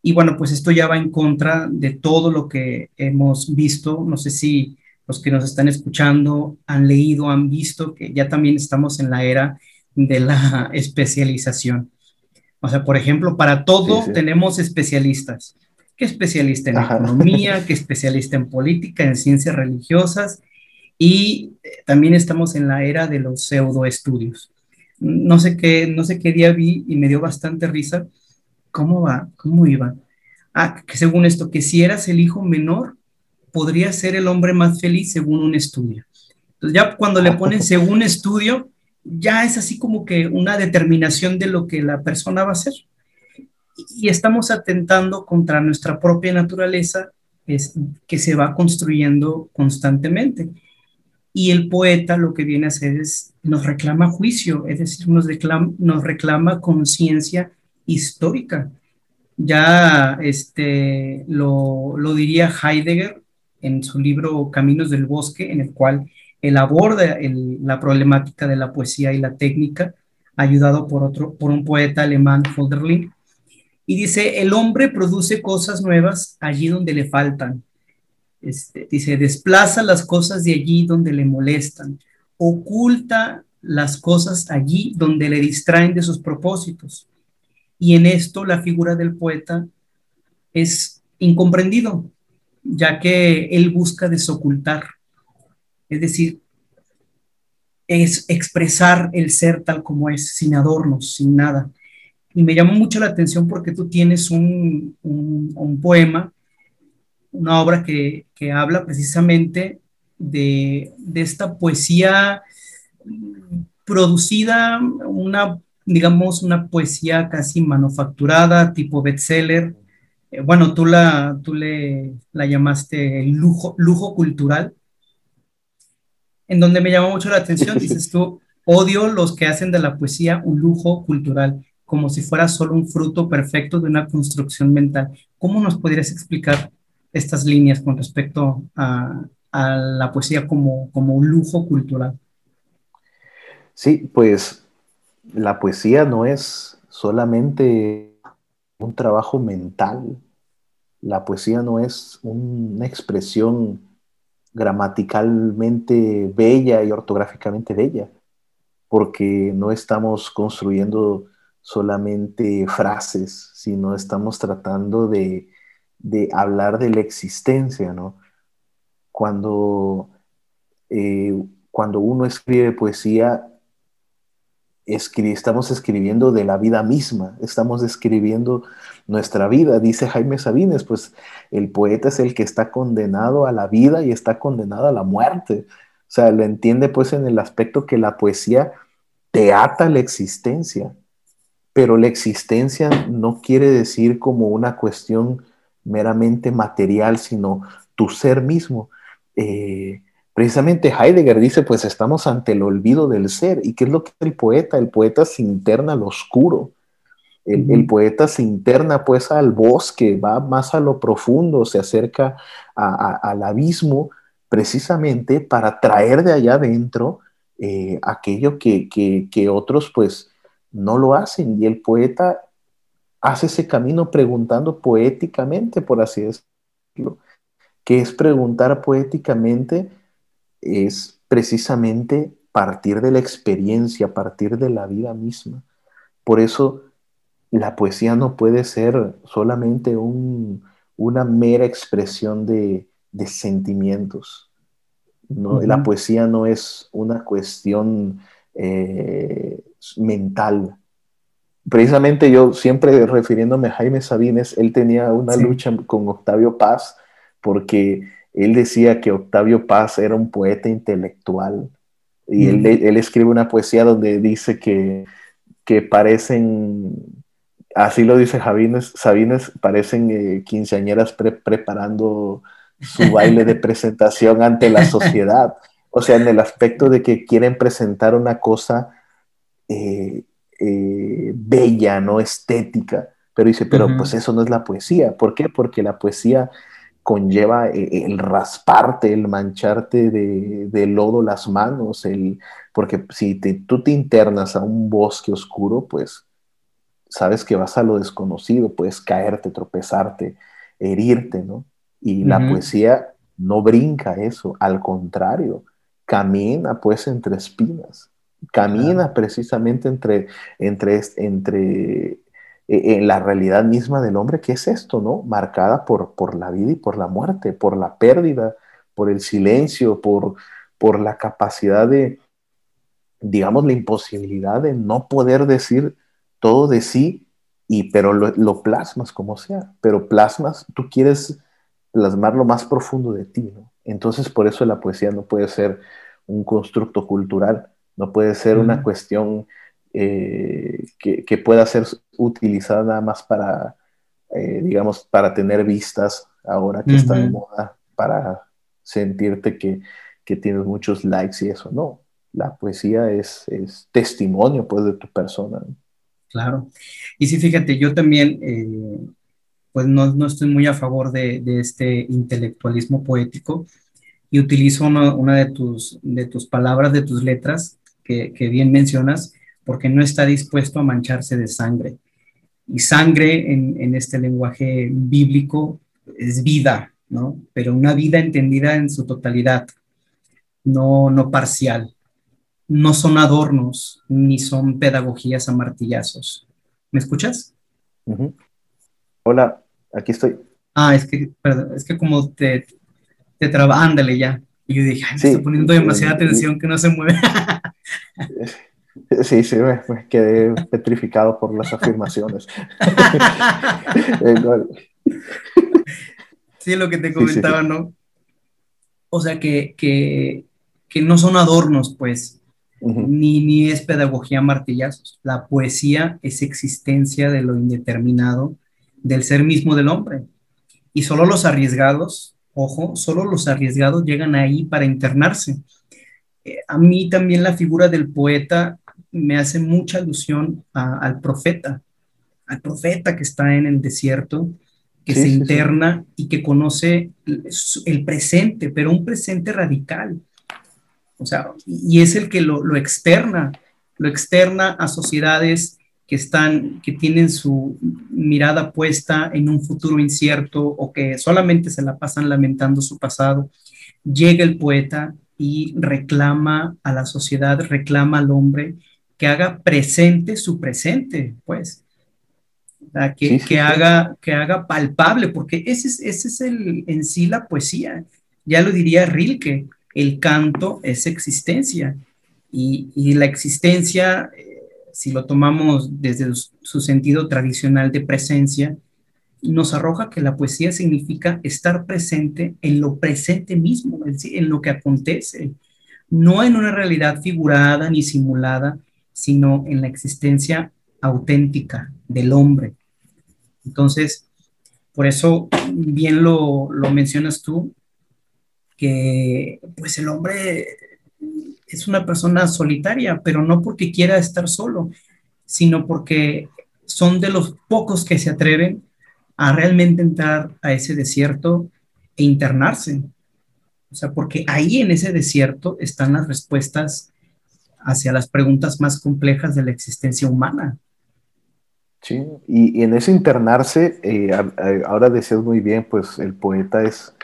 Speaker 1: Y bueno, pues esto ya va en contra de todo lo que hemos visto. No sé si los que nos están escuchando han leído, han visto que ya también estamos en la era de la <laughs> especialización. O sea, por ejemplo, para todo tenemos especialistas. ¿Qué especialista en economía? <laughs> ¿Qué especialista en política, en ciencias religiosas? Y eh, también estamos en la era de los pseudoestudios. No sé qué, no sé qué día vi y me dio bastante risa. ¿Cómo va? ¿Cómo iba? Ah, que según esto, que si eras el hijo menor, podría ser el hombre más feliz según un estudio. Entonces ya cuando le ponen <laughs> según estudio, ya es así como que una determinación de lo que la persona va a hacer. Y estamos atentando contra nuestra propia naturaleza es, que se va construyendo constantemente. Y el poeta lo que viene a hacer es, nos reclama juicio, es decir, nos reclama, nos reclama conciencia histórica. Ya este, lo, lo diría Heidegger en su libro Caminos del Bosque, en el cual él aborda la problemática de la poesía y la técnica, ayudado por, otro, por un poeta alemán, Holderlin, y dice, el hombre produce cosas nuevas allí donde le faltan. Este, dice, desplaza las cosas de allí donde le molestan, oculta las cosas allí donde le distraen de sus propósitos. Y en esto la figura del poeta es incomprendido, ya que él busca desocultar es decir, es expresar el ser tal como es, sin adornos, sin nada. Y me llamó mucho la atención porque tú tienes un, poema, una obra que, habla precisamente de, esta poesía producida, una, digamos, una poesía casi manufacturada, tipo bestseller. Eh, bueno, tú, la, tú le, la llamaste lujo, lujo cultural en donde me llamó mucho la atención, <laughs> dices tú, odio los que hacen de la poesía un lujo cultural, como si fuera solo un fruto perfecto de una construcción mental. ¿Cómo nos podrías explicar estas líneas con respecto a, la poesía como, como un lujo cultural?
Speaker 2: Sí, pues la poesía no es solamente un trabajo mental, la poesía no es una expresión gramaticalmente bella y ortográficamente bella, porque no estamos construyendo solamente frases, sino estamos tratando de, hablar de la existencia, ¿no? Cuando, eh, cuando uno escribe poesía, estamos escribiendo de la vida misma, estamos escribiendo nuestra vida. Dice Jaime Sabines, pues el poeta es el que está condenado a la vida y está condenado a la muerte. O sea, lo entiende pues en el aspecto que la poesía te ata la existencia, pero la existencia no quiere decir como una cuestión meramente material, sino tu ser mismo. Eh, Precisamente Heidegger dice, pues estamos ante el olvido del ser. ¿Y qué es lo que el poeta? El poeta se interna al oscuro. El, poeta se interna pues al bosque, va más a lo profundo, se acerca al abismo precisamente para traer de allá adentro eh, aquello que, que otros pues no lo hacen. Y el poeta hace ese camino preguntando poéticamente, por así decirlo, que es preguntar poéticamente es precisamente partir de la experiencia, partir de la vida misma. Por eso la poesía no puede ser solamente una mera expresión de, sentimientos. ¿no? La poesía no es una cuestión eh, mental. Precisamente yo siempre refiriéndome a Jaime Sabines, él tenía una lucha con Octavio Paz porque él decía que Octavio Paz era un poeta intelectual y él, escribe una poesía donde dice que, que parecen, así lo dice Sabines, Sabines parecen eh, quinceañeras preparando su baile de <laughs> presentación ante la sociedad. O sea, en el aspecto de que quieren presentar una cosa eh, eh, eh, bella, ¿no? Estética. Pero dice, pero pues eso no es la poesía. ¿Por qué? Porque la poesía conlleva eh, el rasparte, el mancharte de, lodo las manos, el, porque si tú te internas a un bosque oscuro, pues sabes que vas a lo desconocido, puedes caerte, tropezarte, herirte, ¿no? Y la poesía no brinca eso, al contrario, camina pues entre espinas, camina precisamente entre, entre, entre en la realidad misma del hombre, que es esto, ¿no? Marcada por, por la vida y por la muerte, por la pérdida, por el silencio, por, por la capacidad de, digamos, la imposibilidad de no poder decir todo de sí, y, pero lo, plasmas como sea, pero plasmas, tú quieres plasmar lo más profundo de ti, ¿no? Entonces, por eso la poesía no puede ser un constructo cultural, no puede ser una cuestión eh, que, pueda ser utilizada más para, eh, digamos, para tener vistas ahora que está de moda, para sentirte que, tienes muchos likes y eso. No, la poesía es, testimonio pues de tu persona.
Speaker 1: Claro. Y sí, fíjate, yo también, eh, pues no, estoy muy a favor de, este intelectualismo poético y utilizo una, de, tus, de tus palabras, de tus letras, que, que bien mencionas, porque no está dispuesto a mancharse de sangre. Y sangre en, este lenguaje bíblico es vida, ¿no? Pero una vida entendida en su totalidad, no, no parcial. No son adornos ni son pedagogías a martillazos. ¿Me escuchas?
Speaker 2: Hola, aquí estoy.
Speaker 1: Ah, es que, perdón, es que como te, te traba, ándale ya. Y yo dije, Ay, me estoy poniendo demasiada atención que no se mueve. <laughs>
Speaker 2: Sí, sí, me, quedé petrificado por las afirmaciones. <laughs>
Speaker 1: sí, lo que te comentaba, ¿no? O sea, que, que, que, no son adornos, pues, ni, ni es pedagogía martillazos. La poesía es existencia de lo indeterminado del ser mismo del hombre. Y solo los arriesgados, ojo, solo los arriesgados llegan ahí para internarse. Eh, a mí también la figura del poeta me hace mucha alusión al profeta, al profeta que está en el desierto, que se interna y que conoce el presente, pero un presente radical. O sea, y es el que lo, lo externa, lo externa a sociedades que están, que tienen su mirada puesta en un futuro incierto o que solamente se la pasan lamentando su pasado. Llega el poeta y reclama a la sociedad, reclama al hombre que haga presente su presente, pues. Que, que haga, que haga palpable, porque ese es, ese es el, en sí la poesía. Ya lo diría Rilke, el canto es existencia. Y, y la existencia, eh, si lo tomamos desde su sentido tradicional de presencia, nos arroja que la poesía significa estar presente en lo presente mismo, en lo que acontece, no en una realidad figurada ni simulada, sino en la existencia auténtica del hombre. Entonces, por eso bien lo, mencionas tú, que pues el hombre es una persona solitaria, pero no porque quiera estar solo, sino porque son de los pocos que se atreven a realmente entrar a ese desierto e internarse. O sea, porque ahí en ese desierto están las respuestas hacia las preguntas más complejas de la existencia humana.
Speaker 2: Sí, y, en ese internarse, eh, ahora decías muy bien, pues el poeta es,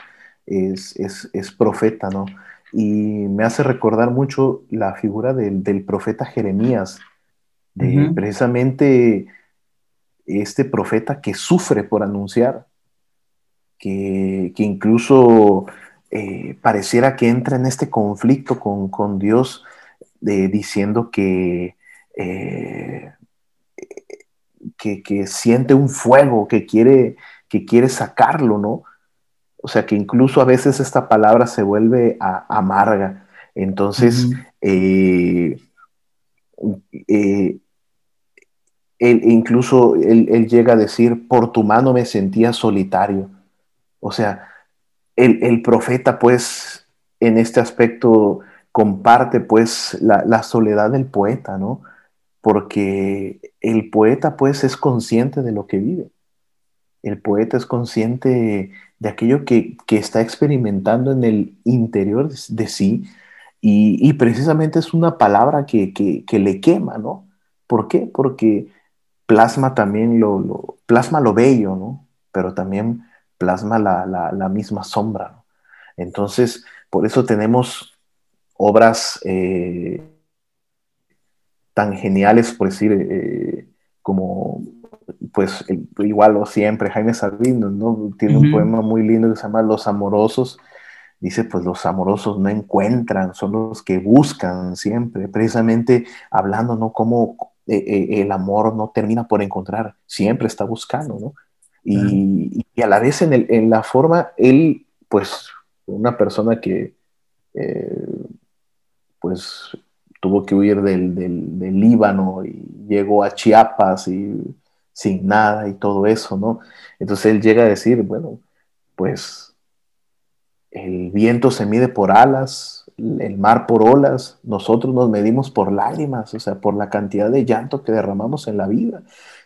Speaker 2: es, profeta, ¿no? Y me hace recordar mucho la figura del, profeta Jeremías, de precisamente este profeta que sufre por anunciar, que, incluso eh, pareciera que entra en este conflicto con, con Dios diciendo que, eh, que, siente un fuego, que quiere, que quiere sacarlo, ¿no? O sea, que incluso a veces esta palabra se vuelve amarga. Entonces, eh, eh, incluso él, llega a decir, por tu mano me sentía solitario. O sea, el, el profeta, pues, en este aspecto comparte pues la, soledad del poeta, ¿no? porque el poeta pues es consciente de lo que vive. El poeta es consciente de aquello que, está experimentando en el interior de, sí y, precisamente es una palabra que, le quema, ¿no? ¿Por qué? Porque plasma también lo, plasma lo bello, ¿no? Pero también plasma la, misma sombra. Entonces, por eso tenemos obras eh, tan geniales, por decir, eh, como, pues, igual o siempre, Jaime Sabino, ¿no? Tiene un poema muy lindo que se llama Los Amorosos. Dice, pues los amorosos no encuentran, son los que buscan siempre, precisamente hablando, ¿no? Cómo eh, el amor no termina por encontrar, siempre está buscando, ¿no? Y, a la vez en, la forma, él, pues, una persona que, eh, pues, tuvo que huir del, Líbano y llegó a Chiapas y sin nada y todo eso, ¿no? Entonces él llega a decir, bueno, pues el viento se mide por alas, el mar por olas, nosotros nos medimos por lágrimas, o sea, por la cantidad de llanto que derramamos en la vida.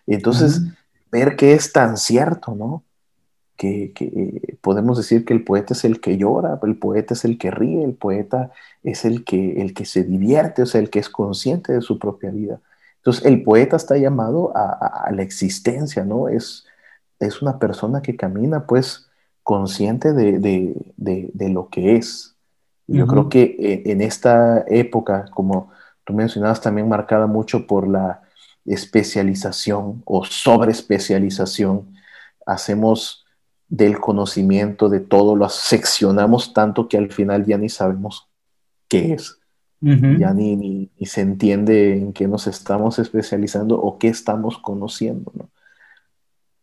Speaker 2: Entonces, ver que es tan cierto, ¿no? Que, eh, podemos decir que el poeta es el que llora, el poeta es el que ríe, el poeta es el que, el que se divierte, o sea, el que es consciente de su propia vida. Entonces, el poeta está llamado a, la existencia, ¿no? Es, es una persona que camina, pues, consciente de, lo que es. Yo creo que eh, en esta época, como tú mencionabas, también marcada mucho por la especialización o sobre especialización, hacemos del conocimiento de todo, lo seccionamos tanto que al final ya ni sabemos qué es. Ya ni, ni, se entiende en qué nos estamos especializando o qué estamos conociendo.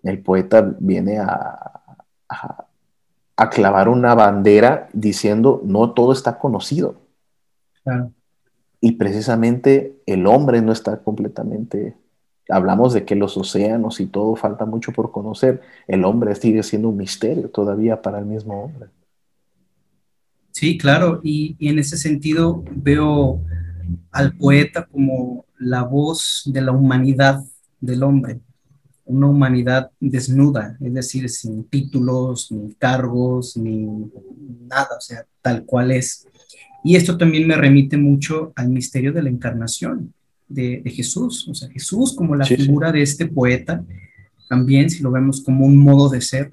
Speaker 2: El poeta viene a, a, clavar una bandera diciendo, no todo está conocido. Claro. Y precisamente el hombre no está completamente, hablamos de que los océanos y todo falta mucho por conocer, el hombre sigue siendo un misterio todavía para el mismo hombre.
Speaker 1: Sí, claro, y, en ese sentido veo al poeta como la voz de la humanidad del hombre, una humanidad desnuda, es decir, sin títulos, ni cargos, ni nada, o sea, tal cual es. Y esto también me remite mucho al misterio de la encarnación de, Jesús, o sea, Jesús como la figura de este poeta, también si lo vemos como un modo de ser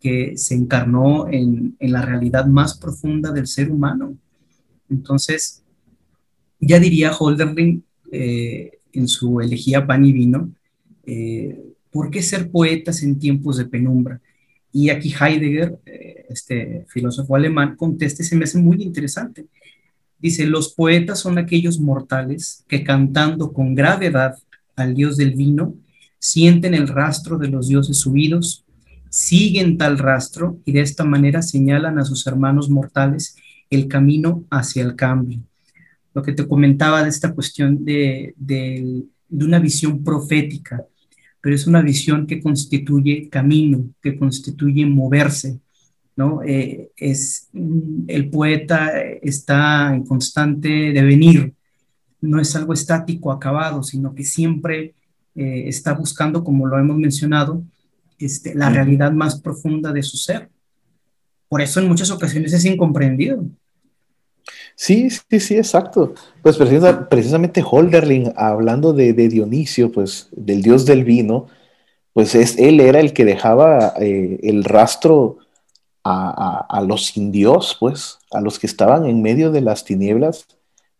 Speaker 1: que se encarnó en, la realidad más profunda del ser humano. Entonces, ya diría Holderlin eh, en su elegía Pan y Vino, eh, ¿por qué ser poetas en tiempos de penumbra? Y aquí Heidegger, eh, este filósofo alemán, contesta y se me hace muy interesante. Dice, los poetas son aquellos mortales que cantando con gravedad al dios del vino, sienten el rastro de los dioses subidos, siguen tal rastro y de esta manera señalan a sus hermanos mortales el camino hacia el cambio. Lo que te comentaba de esta cuestión de, de una visión profética, pero es una visión que constituye camino, que constituye moverse, ¿no? Eh, es, el poeta está en constante devenir, no es algo estático, acabado, sino que siempre eh, está buscando, como lo hemos mencionado, este, la realidad más profunda de su ser. Por eso en muchas ocasiones es incomprendido.
Speaker 2: Sí, sí, sí, exacto. Pues precisamente Holderlin, hablando de, Dionisio, pues del dios del vino, pues es, él era el que dejaba eh, el rastro a, los indios, pues, a los que estaban en medio de las tinieblas,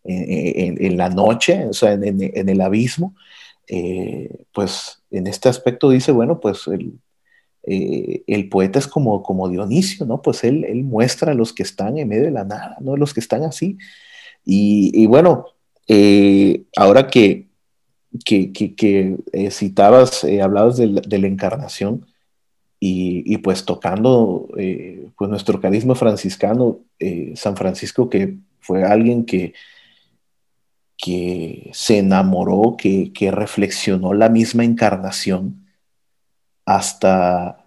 Speaker 2: en, la noche, o sea, en, el abismo. Eh, pues en este aspecto dice, bueno, pues el, eh, poeta es como, Dionisio, ¿no? Pues él, muestra a los que están en medio de la nada, ¿no? Los que están así. Y, bueno, eh, ahora que, citabas, hablabas de la, encarnación y, pues tocando pues nuestro carisma franciscano, San Francisco, que fue alguien que, que se enamoró, que, que reflexionó la misma encarnación hasta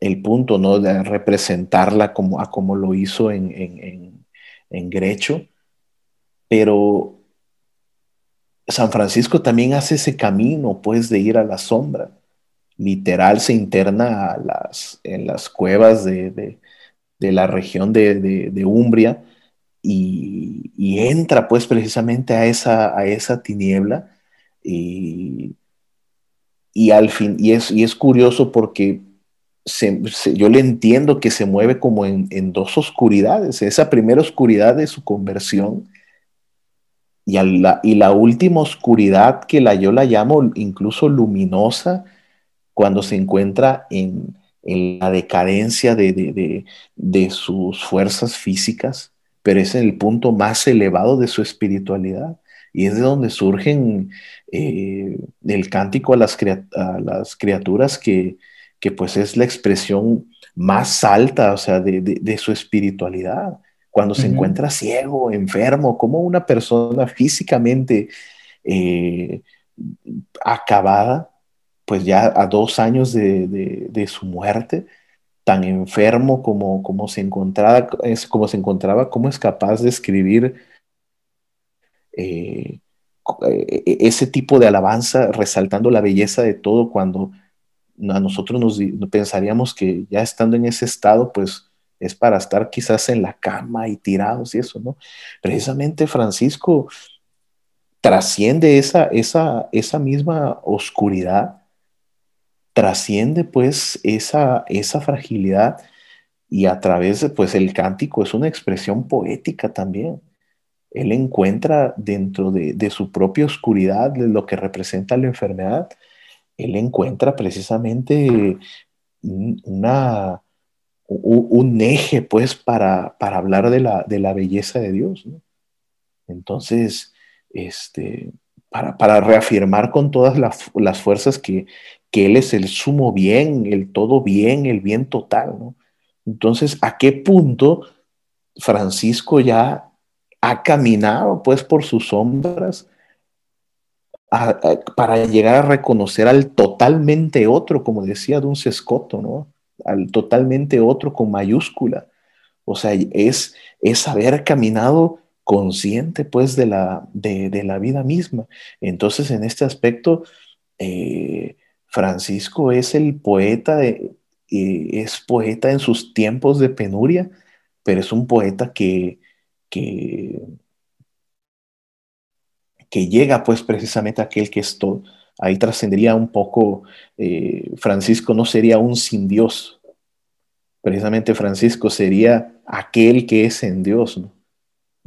Speaker 2: el punto ¿no? de representarla como, a como lo hizo en, Grecho, pero San Francisco también hace ese camino, pues, de ir a la sombra. Literal se interna en las cuevas de, la región de, Umbria y, entra, pues, precisamente a esa, tiniebla. Y, al fin, y es, curioso porque yo le entiendo que se mueve como en, en, dos oscuridades. Esa primera oscuridad de su conversión y, la, y la última oscuridad que la, yo la llamo incluso luminosa cuando se encuentra en, en la decadencia de, de, de, sus fuerzas físicas, pero es en el punto más elevado de su espiritualidad. Y es de donde surgen eh, el cántico a las, a las criaturas que, que, pues es la expresión más alta, o sea, de, de su espiritualidad cuando se encuentra ciego, enfermo, como una persona físicamente eh, acabada, pues ya a dos años de, su muerte, tan enfermo como, como, se encontraba, como se encontraba, cómo es capaz de escribir eh, e, ese tipo de alabanza, resaltando la belleza de todo, cuando a nosotros nos pensaríamos que ya estando en ese estado, pues es para estar quizás en la cama y tirados y eso, ¿no? Precisamente Francisco trasciende esa, esa, esa misma oscuridad, trasciende pues esa, esa fragilidad y a través de pues el cántico es una expresión poética también. Él encuentra dentro de, de su propia oscuridad, de lo que representa la enfermedad, él encuentra precisamente una, un eje, pues, para, para hablar de la, de la, belleza de Dios. Entonces, este, para, reafirmar con todas las, fuerzas que, Él es el sumo bien, el todo bien, el bien total. ¿no? Entonces, ¿a qué punto Francisco ya ha caminado, pues, por sus sombras? para llegar a reconocer al totalmente otro, como decía Don Sescoto, ¿no? al totalmente otro con mayúscula. O sea, es, es haber caminado consciente pues de la, de, la vida misma. Entonces, en este aspecto, eh, Francisco es el poeta, de, eh, es poeta en sus tiempos de penuria, pero es un poeta que, que, llega pues precisamente a aquel que es todo ahí trascendería un poco, eh, Francisco no sería un sin Dios, precisamente Francisco sería aquel que es en Dios.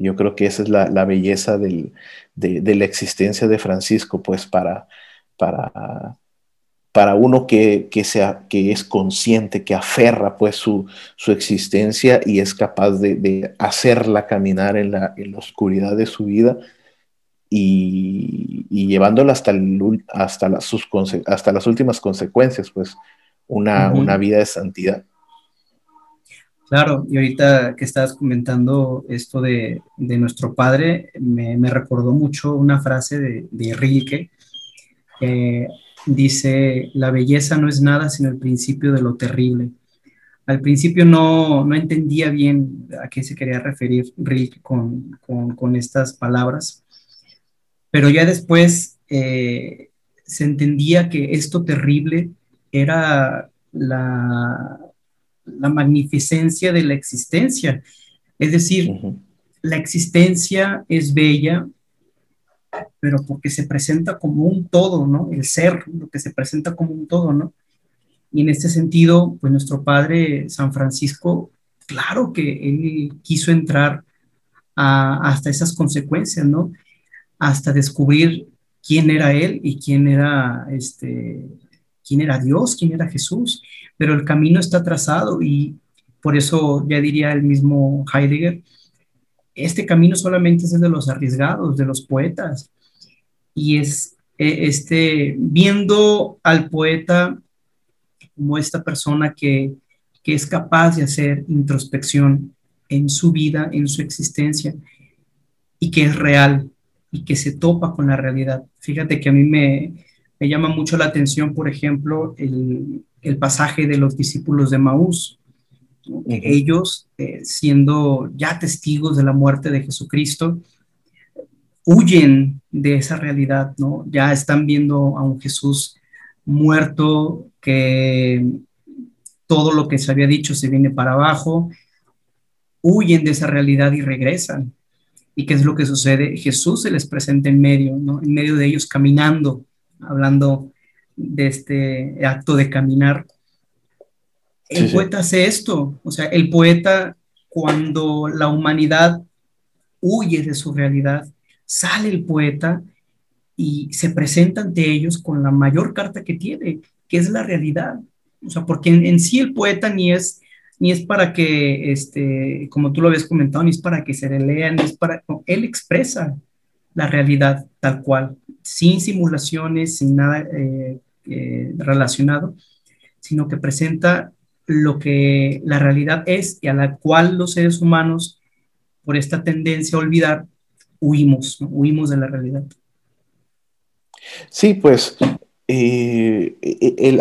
Speaker 2: Yo creo que esa es la, belleza de, la existencia de Francisco, pues para, para, para uno que, sea, que es consciente, que aferra pues su, existencia y es capaz de, hacerla caminar en la, en la oscuridad de su vida y, y llevándola hasta, hasta, las, sus, hasta las últimas consecuencias, pues una, una vida de santidad.
Speaker 1: Claro, y ahorita que estabas comentando esto de, de nuestro padre, me, me, recordó mucho una frase de, de Rilke, dice, la belleza no es nada sino el principio de lo terrible. Al principio no, no entendía bien a qué se quería referir Rilke con, con, con estas palabras, pero ya después eh, se entendía que esto terrible era la, la magnificencia de la existencia. Es decir, la existencia es bella, pero porque se presenta como un todo, ¿no? El ser, lo que se presenta como un todo, ¿no? Y en este sentido, pues nuestro padre San Francisco, claro que él quiso entrar hasta esas consecuencias, ¿no? hasta descubrir quién era él y quién era este quién era Dios, quién era Jesús, pero el camino está trazado y por eso ya diría el mismo Heidegger, este camino solamente es de los arriesgados, de los poetas y es e, este viendo al poeta como esta persona que, que es capaz de hacer introspección en su vida, en su existencia y que es real, y que se topa con la realidad. Fíjate que a mí me, me llama mucho la atención, por ejemplo, el, el pasaje de los discípulos de Maús. Ellos, eh, siendo ya testigos de la muerte de Jesucristo, huyen de esa realidad, ¿no? Ya están viendo a un Jesús muerto, que todo lo que se había dicho se viene para abajo, huyen de esa realidad y regresan. ¿Y qué es lo que sucede? Jesús se les presenta en medio, ¿no? En medio de ellos caminando, hablando de este acto de caminar. El poeta hace esto, o sea, el poeta cuando la humanidad huye de su realidad, sale el poeta y se presenta ante ellos con la mayor carta que tiene, que es la realidad. O sea, porque en, sí el poeta ni es, ni es para que, este, como tú lo habías comentado, ni es para que se le lea, ni es para, él expresa la realidad tal cual, sin simulaciones, sin nada eh, eh, relacionado, sino que presenta lo que la realidad es y a la cual los seres humanos, por esta tendencia a olvidar, huimos, huimos de la realidad.
Speaker 2: Sí, pues eh,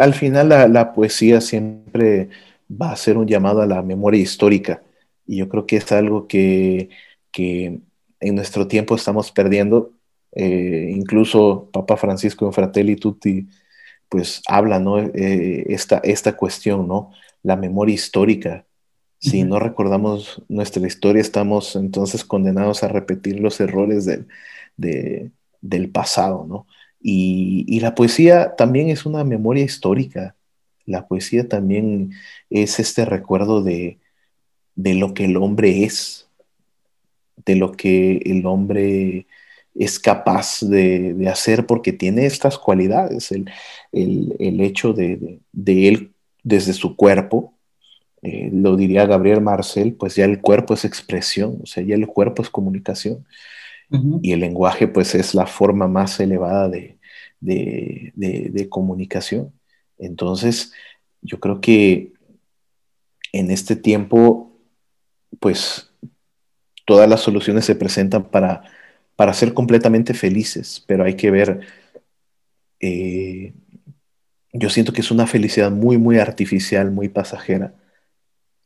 Speaker 2: al final la, poesía siempre va a ser un llamado a la memoria histórica y yo creo que es algo que, en nuestro tiempo estamos perdiendo. Eh, incluso Papa Francisco en Fratelli Tutti pues habla, ¿no? Eh, esta, esta cuestión, ¿no? La memoria histórica. Si no recordamos nuestra historia, estamos entonces condenados a repetir los errores del pasado, ¿no? Y, la poesía también es una memoria histórica. La poesía también es este recuerdo de, lo que el hombre es, de lo que el hombre es capaz de, hacer porque tiene estas cualidades. El, hecho de, él desde su cuerpo, eh, lo diría Gabriel Marcel, pues ya el cuerpo es expresión, o sea, ya el cuerpo es comunicación. Y el lenguaje, pues, es la forma más elevada de, comunicación. Entonces, yo creo que en este tiempo, pues, todas las soluciones se presentan para, para ser completamente felices, pero hay que ver, eh, yo siento que es una felicidad muy, muy artificial, muy pasajera.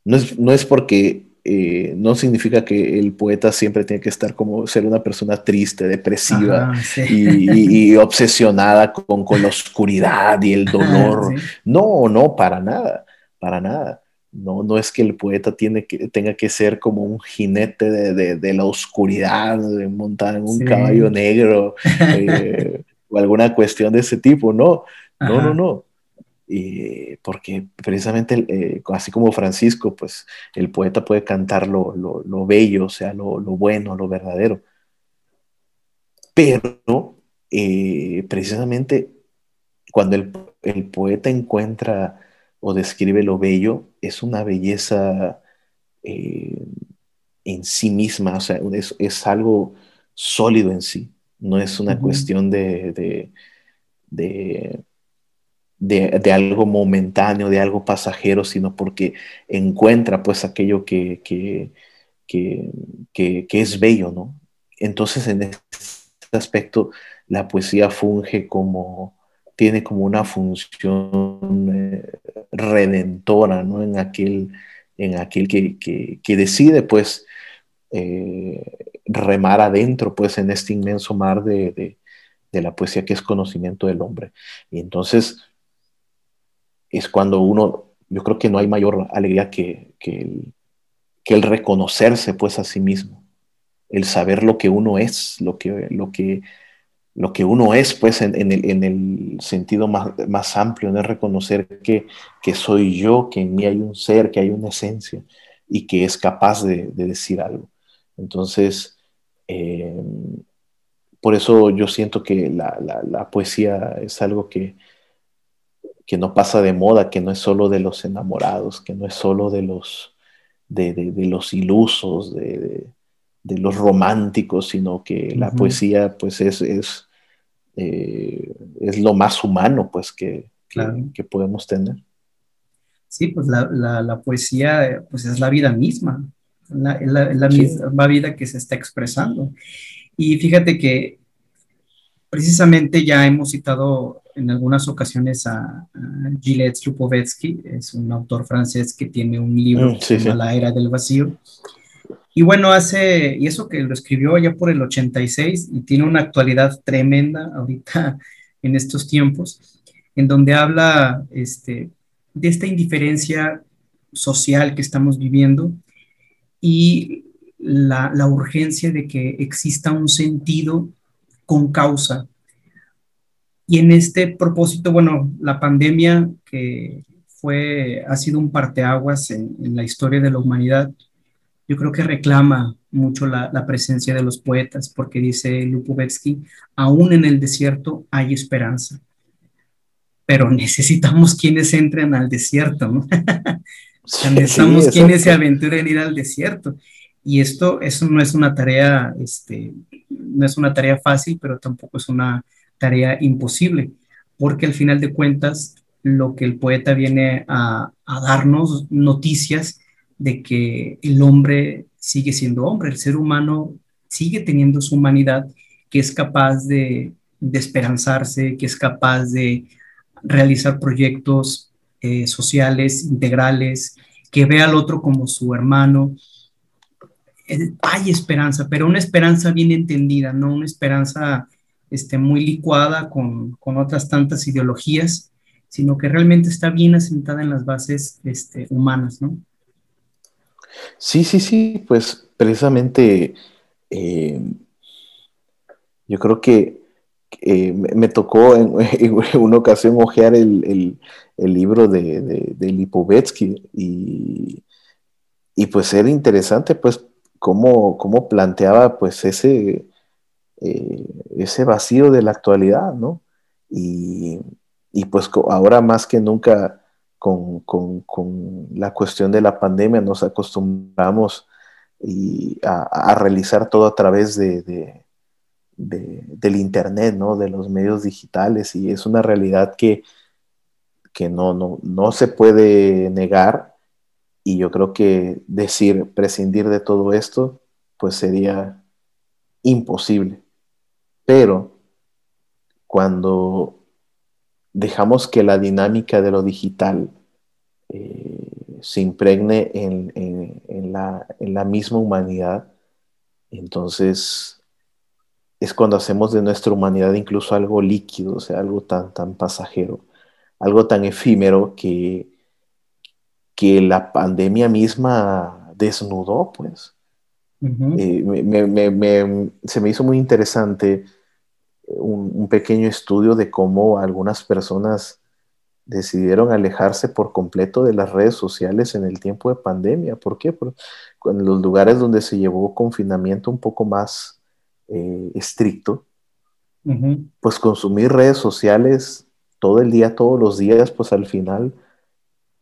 Speaker 2: No es, no es porque eh, no significa que el poeta siempre tiene que estar como ser una persona triste, depresiva y, <laughs> obsesionada con, la oscuridad y el dolor. No, no, para nada, para nada. No, no es que el poeta tiene que, tenga que ser como un jinete de, la oscuridad, de montar en un caballo negro <laughs> eh, o alguna cuestión de ese tipo, no, no, no, no. Porque precisamente, eh, así como Francisco, pues el poeta puede cantar lo, bello, o sea, lo, bueno, lo verdadero. Pero eh, precisamente cuando el, poeta encuentra o describe lo bello, es una belleza eh, en sí misma, o sea, es, algo sólido en sí, no es una cuestión de de, algo momentáneo, de algo pasajero, sino porque encuentra pues aquello que, que, es bello, ¿no? Entonces en este aspecto la poesía funge como, tiene como una función eh, redentora, ¿no? En aquel, en aquel que, decide pues eh, remar adentro pues en este inmenso mar de, de la poesía que es conocimiento del hombre. Y entonces es cuando uno, yo creo que no hay mayor alegría que, el, el, reconocerse pues a sí mismo, el saber lo que uno es, lo que, lo que, lo que uno es pues en, el, sentido más, amplio, de reconocer que, soy yo, que en mí hay un ser, que hay una esencia y que es capaz de, decir algo. Entonces, eh, por eso yo siento que la poesía es algo que, que no pasa de moda, que no es solo de los enamorados, que no es solo de los, de, los ilusos, de, los románticos, sino que la poesía pues es, es, eh, es, lo más humano pues que, que, podemos tener.
Speaker 1: Sí, pues la, poesía pues es la vida misma, es la, misma vida que se está expresando. Y fíjate que precisamente ya hemos citado en algunas ocasiones a, Gilles Gillette es un autor francés que tiene un libro mm, La Era del Vacío. Y bueno, hace, y eso que lo escribió ya por el 86 y tiene una actualidad tremenda ahorita <laughs> en estos tiempos, en donde habla este, de esta indiferencia social que estamos viviendo y la, la urgencia de que exista un sentido con causa. Y en este propósito, bueno, la pandemia que fue, ha sido un parteaguas en la historia de la humanidad, yo creo que reclama mucho la, la, presencia de los poetas, porque dice Lupubetsky, aún en el desierto hay esperanza, pero necesitamos quienes entren al desierto, ¿no? <laughs> sí, necesitamos sí, quienes se aventuren ir al desierto. Y esto, eso no es una tarea, este, no es una tarea fácil, pero tampoco es una tarea imposible, porque al final de cuentas, lo que el poeta viene a, a darnos noticias de que el hombre sigue siendo hombre, el ser humano sigue teniendo su humanidad, que es capaz de, de esperanzarse, que es capaz de realizar proyectos eh, sociales, integrales, que ve al otro como su hermano. Eh, hay esperanza, pero una esperanza bien entendida, no una esperanza este, muy licuada con, con otras tantas ideologías, sino que realmente está bien asentada en las bases este, humanas, ¿no?
Speaker 2: Sí, sí, sí, pues precisamente eh, yo creo que eh, me tocó <laughs> en, una ocasión hojear el, el, libro de, de, de Lipovetsky y, y, pues era interesante pues cómo, cómo planteaba pues ese, eh, ese vacío de la actualidad, ¿no? Y, y pues ahora más que nunca con, con, con, la cuestión de la pandemia nos acostumbramos y a, a realizar todo a través de, de, de, del Internet, ¿no? de los medios digitales, y es una realidad que, que no, no, no se puede negar, y yo creo que decir, prescindir de todo esto, pues sería imposible. Pero cuando dejamos que la dinámica de lo digital eh, se impregne en, en, en, la, en, la, misma humanidad, entonces es cuando hacemos de nuestra humanidad incluso algo líquido, o sea, algo tan, tan pasajero, algo tan efímero que, que la pandemia misma desnudó, pues. Uh -huh. eh, me, me, me, se me hizo muy interesante un, un, pequeño estudio de cómo algunas personas decidieron alejarse por completo de las redes sociales en el tiempo de pandemia. ¿Por qué? Porque en los lugares donde se llevó confinamiento un poco más eh, estricto, uh -huh. pues consumir redes sociales todo el día, todos los días, pues al final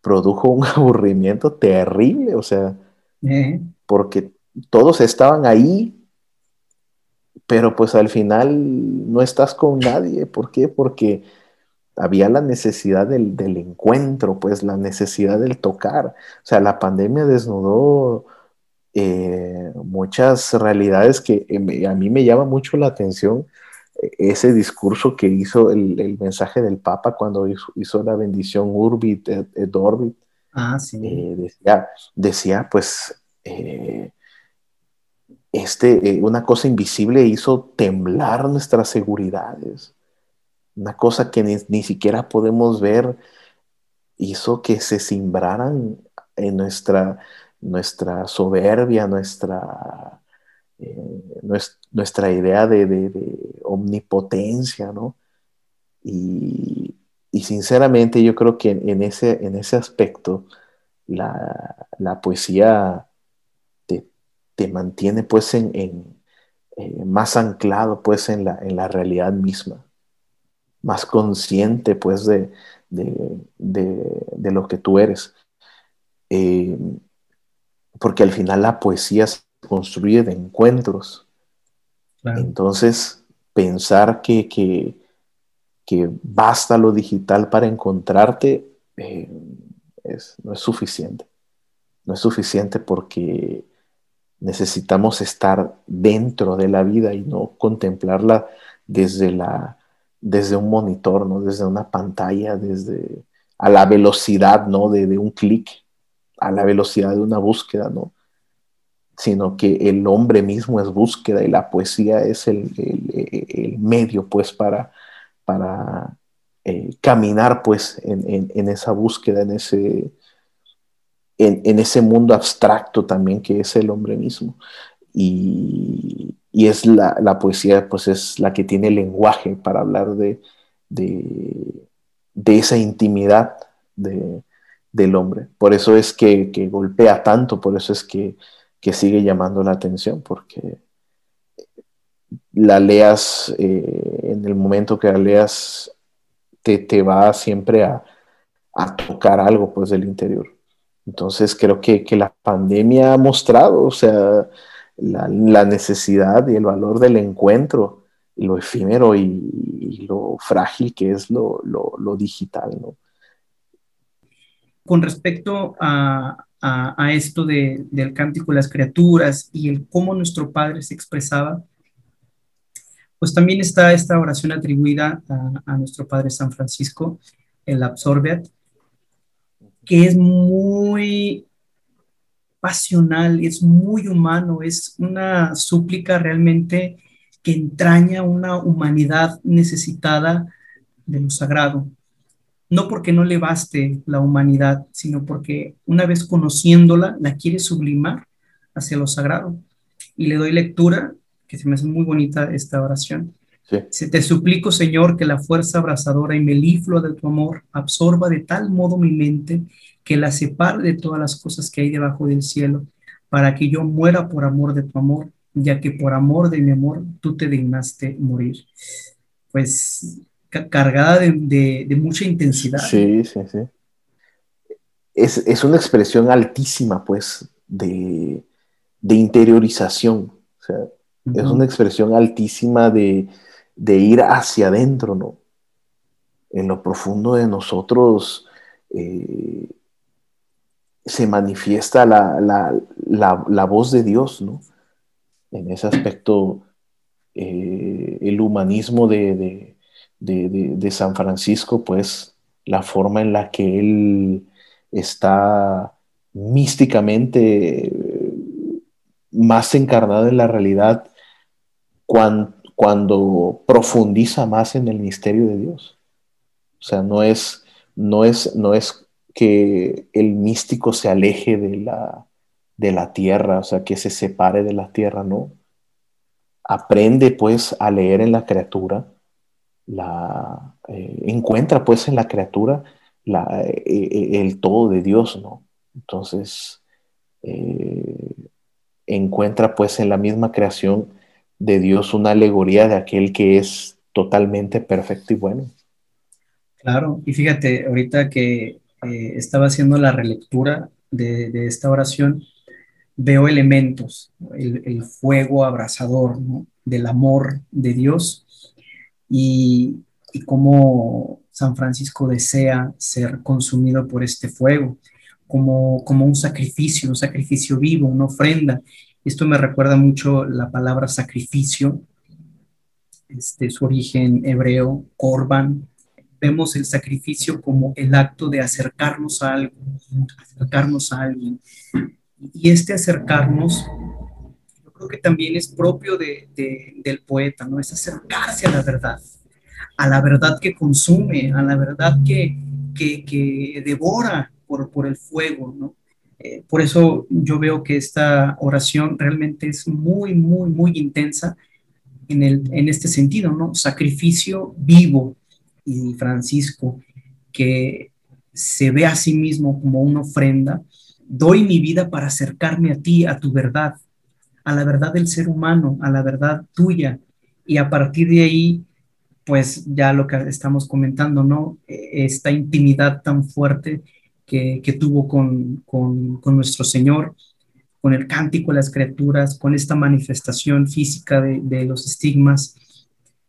Speaker 2: produjo un <laughs> aburrimiento terrible, o sea, uh -huh. porque todos estaban ahí pero pues al final no estás con nadie. ¿Por qué? Porque había la necesidad del, del, encuentro, pues la necesidad del tocar. O sea, la pandemia desnudó eh, muchas realidades que eh, a mí me llama mucho la atención eh, ese discurso que hizo el, el mensaje del Papa cuando hizo, hizo la bendición Urbit et, et Orbit.
Speaker 1: Ah, sí.
Speaker 2: Eh, decía, decía, pues este, una cosa invisible hizo temblar nuestras seguridades. Una cosa que ni, ni, siquiera podemos ver hizo que se simbraran en nuestra, nuestra soberbia, nuestra, eh, nuestra idea de, omnipotencia, ¿no? Y, sinceramente yo creo que en, ese, en ese aspecto la, la poesía te mantiene pues en eh, más anclado pues en la, en la, realidad misma, más consciente pues de, de, de, de lo que tú eres. Eh, porque al final la poesía se construye de encuentros. Claro. Entonces, pensar que, que, que, basta lo digital para encontrarte eh, es, no es suficiente. No es suficiente porque necesitamos estar dentro de la vida y no contemplarla desde, la, desde un monitor, ¿no? desde una pantalla, desde a la velocidad ¿no? de, de un clic, a la velocidad de una búsqueda. ¿no? sino que el hombre mismo es búsqueda y la poesía es el, medio pues para, para eh, caminar pues en, esa búsqueda, en ese, en, ese mundo abstracto también que es el hombre mismo. Y, es la, poesía pues es la que tiene lenguaje para hablar de, de, esa intimidad del hombre. Por eso es que, que golpea tanto, por eso es que que sigue llamando la atención porque la leas eh, en el momento que la leas te, te va siempre a, tocar algo pues del interior. Entonces creo que, la pandemia ha mostrado, o sea, la, necesidad y el valor del encuentro, lo efímero y, lo frágil que es lo, lo digital.
Speaker 1: Con respecto a, a, esto de, del cántico de las criaturas y el cómo nuestro Padre se expresaba, pues también está esta oración atribuida a, nuestro Padre San Francisco, el Absorbeat, que es muy pasional, es muy humano, es una súplica realmente que entraña una humanidad necesitada de lo sagrado, no porque no le baste la humanidad, sino porque una vez conociéndola, la quiere sublimar hacia lo sagrado. Y le doy lectura, que se me hace muy bonita esta oración. Se te suplico, Señor, que la fuerza abrasadora y meliflua de tu amor absorba de tal modo mi mente que la separe de todas las cosas que hay debajo del cielo, para que yo muera por amor de tu amor, ya que por amor de mi amor tú te dignaste morir. Pues cargada de, mucha intensidad.
Speaker 2: Sí, sí, sí. Es, una expresión altísima, pues, de, interiorización. O sea, es una expresión altísima de, ir hacia adentro, ¿no? En lo profundo de nosotros eh, se manifiesta la, voz de Dios, ¿no? En ese aspecto, eh, el humanismo de de, San Francisco, pues la forma en la que él está místicamente más encarnado en la realidad cuando, cuando, profundiza más en el misterio de Dios. O sea, no es, no es, no es que el místico se aleje de la, de la tierra, o sea, que se separe de la tierra, no. Aprende pues a leer en la criatura la, eh, encuentra pues en la criatura la, eh, eh, el todo de Dios, ¿no? Entonces, encuentra pues en la misma creación de Dios una alegoría de aquel que es totalmente perfecto y bueno.
Speaker 1: Claro, y fíjate, ahorita que estaba haciendo la relectura de, esta oración, veo elementos, el, el fuego abrasador del amor de Dios y, y cómo San Francisco desea ser consumido por este fuego, como, como un sacrificio, un sacrificio vivo, una ofrenda. Esto me recuerda mucho la palabra sacrificio, este, su origen hebreo, korban. Vemos el sacrificio como el acto de acercarnos a algo, acercarnos a alguien. Y este acercarnos que también es propio de, del poeta, ¿no? Es acercarse a la verdad, a la verdad que consume, a la verdad que, que, devora por, por el fuego, ¿no? Eh, por eso yo veo que esta oración realmente es muy, muy, muy intensa en, el, en este sentido, ¿no? Sacrificio vivo y Francisco, que se ve a sí mismo como una ofrenda, doy mi vida para acercarme a ti, a tu verdad, a la verdad del ser humano, a la verdad tuya. Y a partir de ahí, pues ya lo que estamos comentando, ¿no? E, esta intimidad tan fuerte que, tuvo con, nuestro Señor, con el cántico de las criaturas, con esta manifestación física de, los estigmas,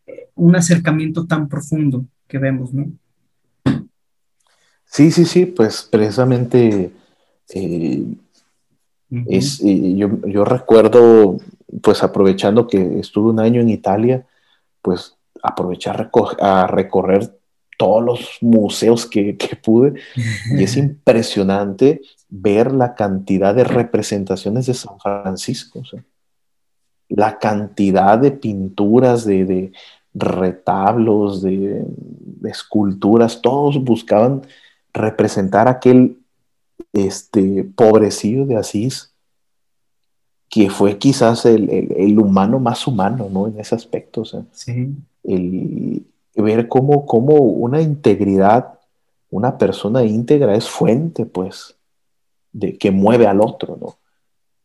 Speaker 1: eh, un acercamiento tan profundo que vemos, ¿no?
Speaker 2: Sí, sí, sí, pues precisamente eh, es, yo, recuerdo, pues aprovechando que estuve un año en Italia, pues aprovechar a recorrer todos los museos que, pude. Y es <laughs> impresionante ver la cantidad de representaciones de San Francisco, la cantidad de pinturas, de, retablos, de, esculturas, todos buscaban representar aquel este, pobrecillo de Asís, que fue quizás el, humano más humano, ¿no? En ese aspecto, o sea, el ver cómo, cómo una integridad, una persona íntegra es fuente, pues, de que mueve al otro, ¿no?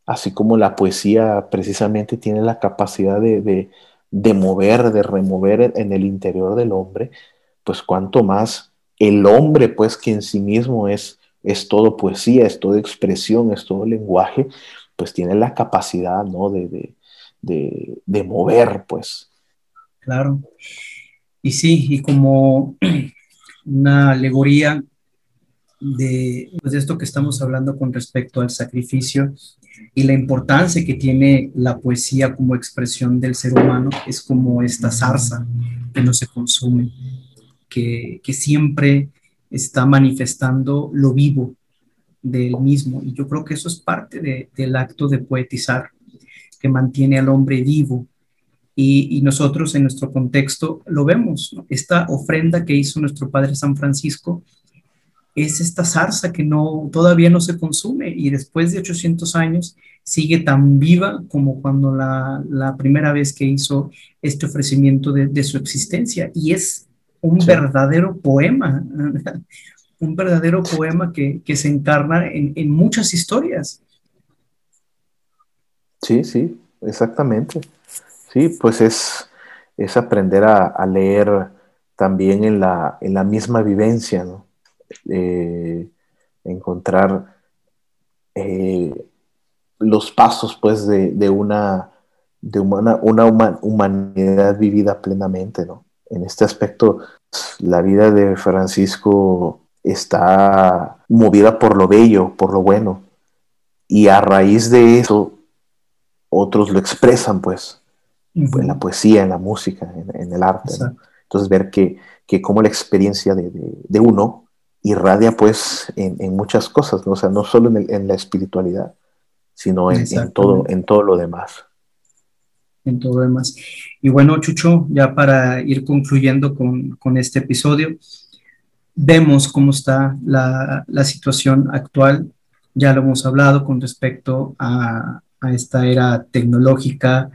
Speaker 2: Así como la poesía precisamente tiene la capacidad de, de mover, de remover en el interior del hombre, pues cuanto más el hombre, pues que en sí mismo es, es todo poesía, es todo expresión, es todo lenguaje, pues tiene la capacidad, ¿no? De, de, mover, pues.
Speaker 1: Claro. Y sí, y como <clears throat> una alegoría de, pues, de esto que estamos hablando con respecto al sacrificio y la importancia que tiene la poesía como expresión del ser humano, es como esta zarza que no se consume, que, que siempre está manifestando lo vivo del mismo. Y yo creo que eso es parte de, del acto de poetizar, que mantiene al hombre vivo. Y, y nosotros en nuestro contexto lo vemos. Esta ofrenda que hizo nuestro Padre San Francisco es esta zarza que no, todavía no se consume y después de 800 años sigue tan viva como cuando la, la primera vez que hizo este ofrecimiento de, de su existencia. Y es un verdadero poema, <laughs> un verdadero poema que, que se encarna en, en, muchas historias.
Speaker 2: Sí, sí, exactamente. Sí, pues es, es aprender a, leer también en la, en la misma vivencia. Eh, encontrar eh, los pasos pues de, de una, de una humanidad vivida plenamente, ¿no? En este aspecto, la vida de Francisco está movida por lo bello, por lo bueno. Y a raíz de eso, otros lo expresan, pues, en la poesía, en la música, en, el arte. Entonces, ver que, que como la experiencia de, de, uno irradia, pues, en, en, muchas cosas, ¿no? O sea, no solo en, en la espiritualidad, sino en, todo, en todo lo demás.
Speaker 1: En todo lo demás. Y bueno, Chucho, ya para ir concluyendo con, con este episodio, vemos cómo está la, la, situación actual. Ya lo hemos hablado con respecto a, a, esta era tecnológica,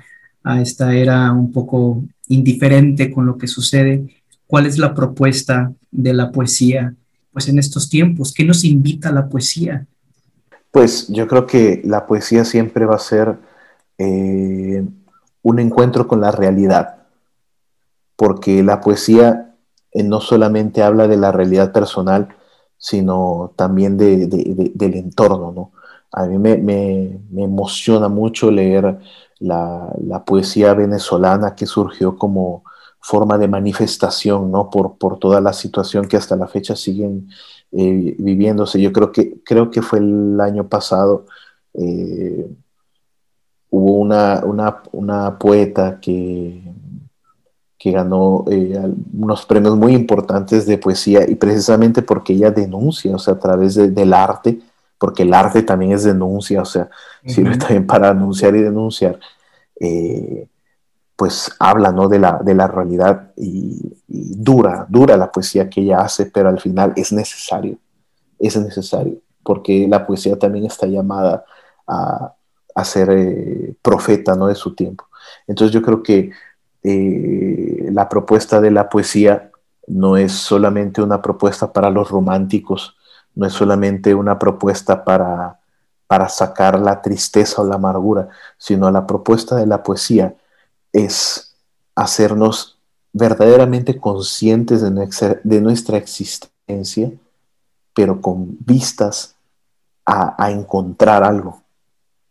Speaker 1: a esta era un poco indiferente con lo que sucede. ¿Cuál es la propuesta de la poesía pues en estos tiempos? ¿Qué nos invita a la poesía?
Speaker 2: Pues yo creo que la poesía siempre va a ser eh, un encuentro con la realidad, porque la poesía eh, no solamente habla de la realidad personal, sino también de, de, del entorno, ¿no? A mí me, me, me emociona mucho leer la, la, poesía venezolana que surgió como forma de manifestación, ¿no? Por, por toda la situación que hasta la fecha siguen eh, viviéndose. Yo creo que, creo que fue el año pasado, eh, hubo una, una, una poeta que que ganó eh, unos premios muy importantes de poesía y precisamente porque ella denuncia, o sea, a través del arte, porque el arte también es denuncia, o sea, sirve también para anunciar y denunciar, eh, pues habla, ¿no? De la, de la realidad y, dura, dura la poesía que ella hace, pero al final es necesario, es necesario, porque la poesía también está llamada a, a ser eh, profeta, ¿no? De su tiempo. Entonces yo creo que eh, la propuesta de la poesía no es solamente una propuesta para los románticos, no es solamente una propuesta para, para sacar la tristeza o la amargura, sino la propuesta de la poesía es hacernos verdaderamente conscientes de nuestra, de nuestra existencia, pero con vistas a, a encontrar algo,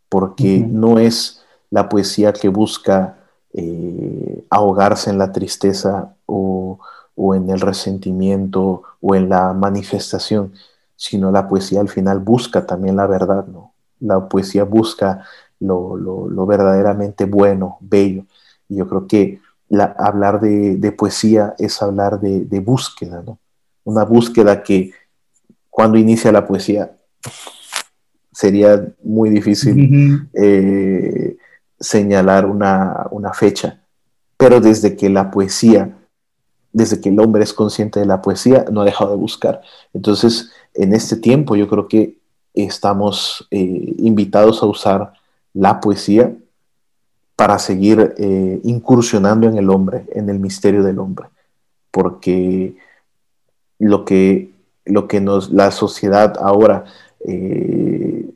Speaker 2: porque uh -huh. no es la poesía que busca eh, ahogarse en la tristeza o, o, en el resentimiento o en la manifestación, sino la poesía al final busca también la verdad, ¿no? La poesía busca lo, lo, lo verdaderamente bueno, bello. Y yo creo que la, hablar de, de, poesía es hablar de, de búsqueda, ¿no? Una búsqueda que cuando inicia la poesía sería muy difícil eh, señalar una, una, fecha. Pero desde que la poesía, desde que el hombre es consciente de la poesía, no ha dejado de buscar. Entonces, en este tiempo yo creo que estamos eh, invitados a usar la poesía para seguir eh, incursionando en el hombre, en el misterio del hombre, porque lo que, lo que nos, la sociedad ahora eh,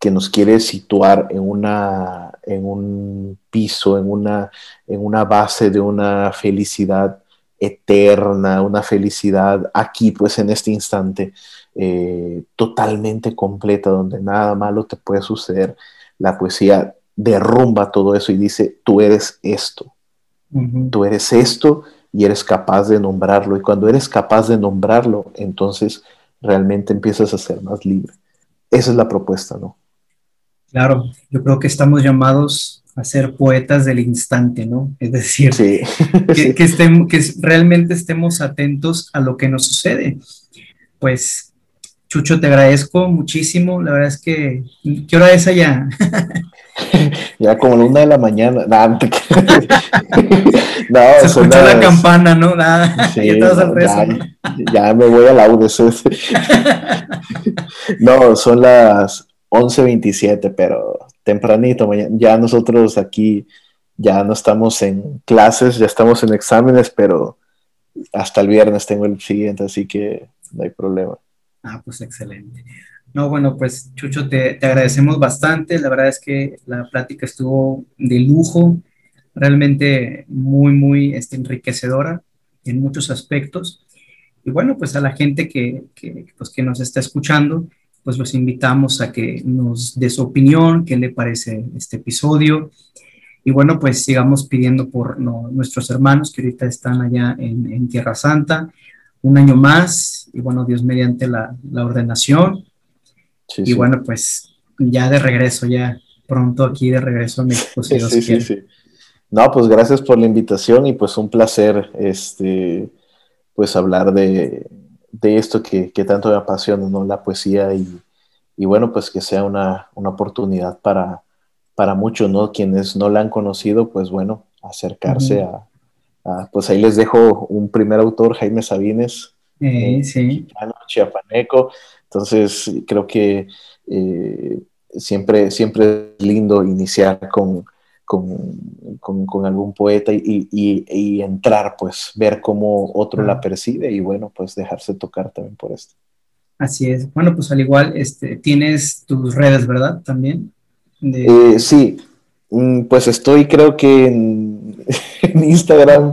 Speaker 2: que nos quiere situar en, una, en un piso, en una, en una base de una felicidad eterna, una felicidad aquí, pues en este instante, eh, totalmente completa, donde nada malo te puede suceder. La poesía derrumba todo eso y dice, tú eres esto, tú eres esto y eres capaz de nombrarlo. Y cuando eres capaz de nombrarlo, entonces realmente empiezas a ser más libre. Esa es la propuesta, ¿no?
Speaker 1: Claro, yo creo que estamos llamados a ser poetas del instante, ¿no? Es decir, que, <laughs> que, que realmente estemos atentos a lo que nos sucede. Pues Chucho, te agradezco muchísimo. La verdad es que, ¿qué hora es allá? <laughs>
Speaker 2: ya como la una de la mañana. <laughs>
Speaker 1: no, Se escuchó la campana, ¿no? Nada.
Speaker 2: ya, me voy a la UDC. no, son las 11.27, pero tempranito. Ya nosotros aquí ya no estamos en clases, ya estamos en exámenes, pero hasta el viernes tengo el siguiente, así que no hay problema.
Speaker 1: Ah, pues excelente. No, bueno, pues Chucho, te, agradecemos bastante. La verdad es que la plática estuvo de lujo, realmente muy, muy este, enriquecedora en muchos aspectos. Y bueno, pues a la gente que, que, pues, que nos está escuchando, pues los invitamos a que nos dé su opinión, qué le parece este episodio. Y bueno, pues sigamos pidiendo por nuestros hermanos que ahorita están allá en, en Tierra Santa, un año más y bueno, Dios mediante la, ordenación. y bueno, pues ya de regreso, ya pronto aquí de regreso a México, si Dios sí, sí,
Speaker 2: No, pues gracias por la invitación y pues un placer este, pues hablar de, esto que, tanto me apasiona, ¿no? La poesía y, bueno, pues que sea una, oportunidad para, para muchos, ¿no? Quienes no la han conocido, pues bueno, acercarse a, pues ahí les dejo un primer autor, Jaime Sabines,
Speaker 1: eh, sí.
Speaker 2: chiapaneco. Entonces, creo que eh, siempre, siempre es lindo iniciar con, con, algún poeta y, entrar, pues, ver cómo otro la percibe y, bueno, pues dejarse tocar también por esto.
Speaker 1: Así es. Bueno, pues al igual, este, tienes tus redes, ¿verdad? También.
Speaker 2: Eh, sí, mm, pues estoy creo que en <laughs> en Instagram,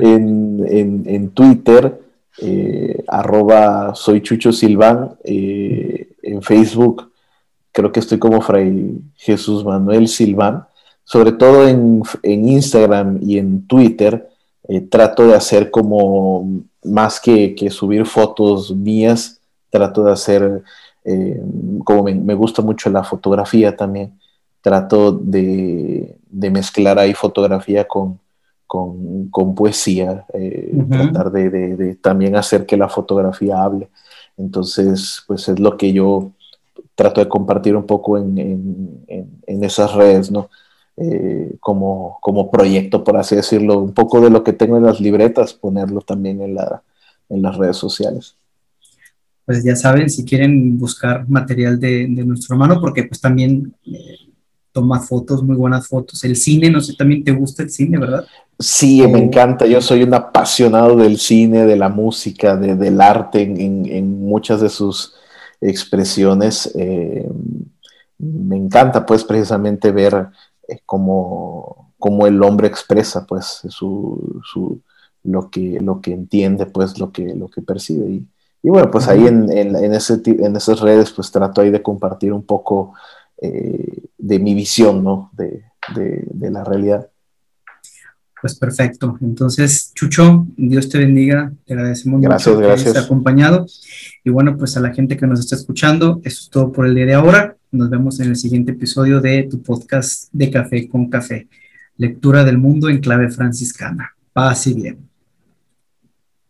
Speaker 2: en, Twitter, eh, arroba soy Chucho Silván, eh, en Facebook, creo que estoy como Fray Jesús Manuel Silván, sobre todo en, Instagram y en Twitter, eh, trato de hacer como más que, subir fotos mías, trato de hacer, como me, gusta mucho la fotografía también, trato de, de mezclar ahí fotografía con, con, poesía, eh, tratar de, también hacer que la fotografía hable. Entonces, pues es lo que yo trato de compartir un poco en, esas redes, ¿no? Eh, como, como proyecto, por así decirlo, un poco de lo que tengo en las libretas, ponerlo también en, la, en las redes sociales.
Speaker 1: Pues ya saben, si quieren buscar material de, nuestro hermano, porque pues también eh, toma fotos, muy buenas fotos. El cine, no sé, también te gusta el cine, ¿verdad?
Speaker 2: Sí, me encanta. Yo soy un apasionado del cine, de la música, del arte en, muchas de sus expresiones. Eh, me encanta, pues, precisamente ver eh, cómo, el hombre expresa, pues, su, lo, que, lo que entiende, pues, lo que, lo que percibe. Y, y bueno, pues ahí en, en, ese, en esas redes, pues, trato ahí de compartir un poco eh, de mi visión, ¿no? De, la realidad.
Speaker 1: Pues perfecto. Entonces, Chucho, Dios te bendiga. Te agradecemos
Speaker 2: gracias, mucho
Speaker 1: gracias. acompañado. Y bueno, pues a la gente que nos está escuchando, eso es todo por el día de ahora. Nos vemos en el siguiente episodio de tu podcast de Café con Café. Lectura del mundo en clave franciscana. Paz y bien.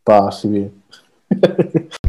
Speaker 2: Paz y bien. <laughs>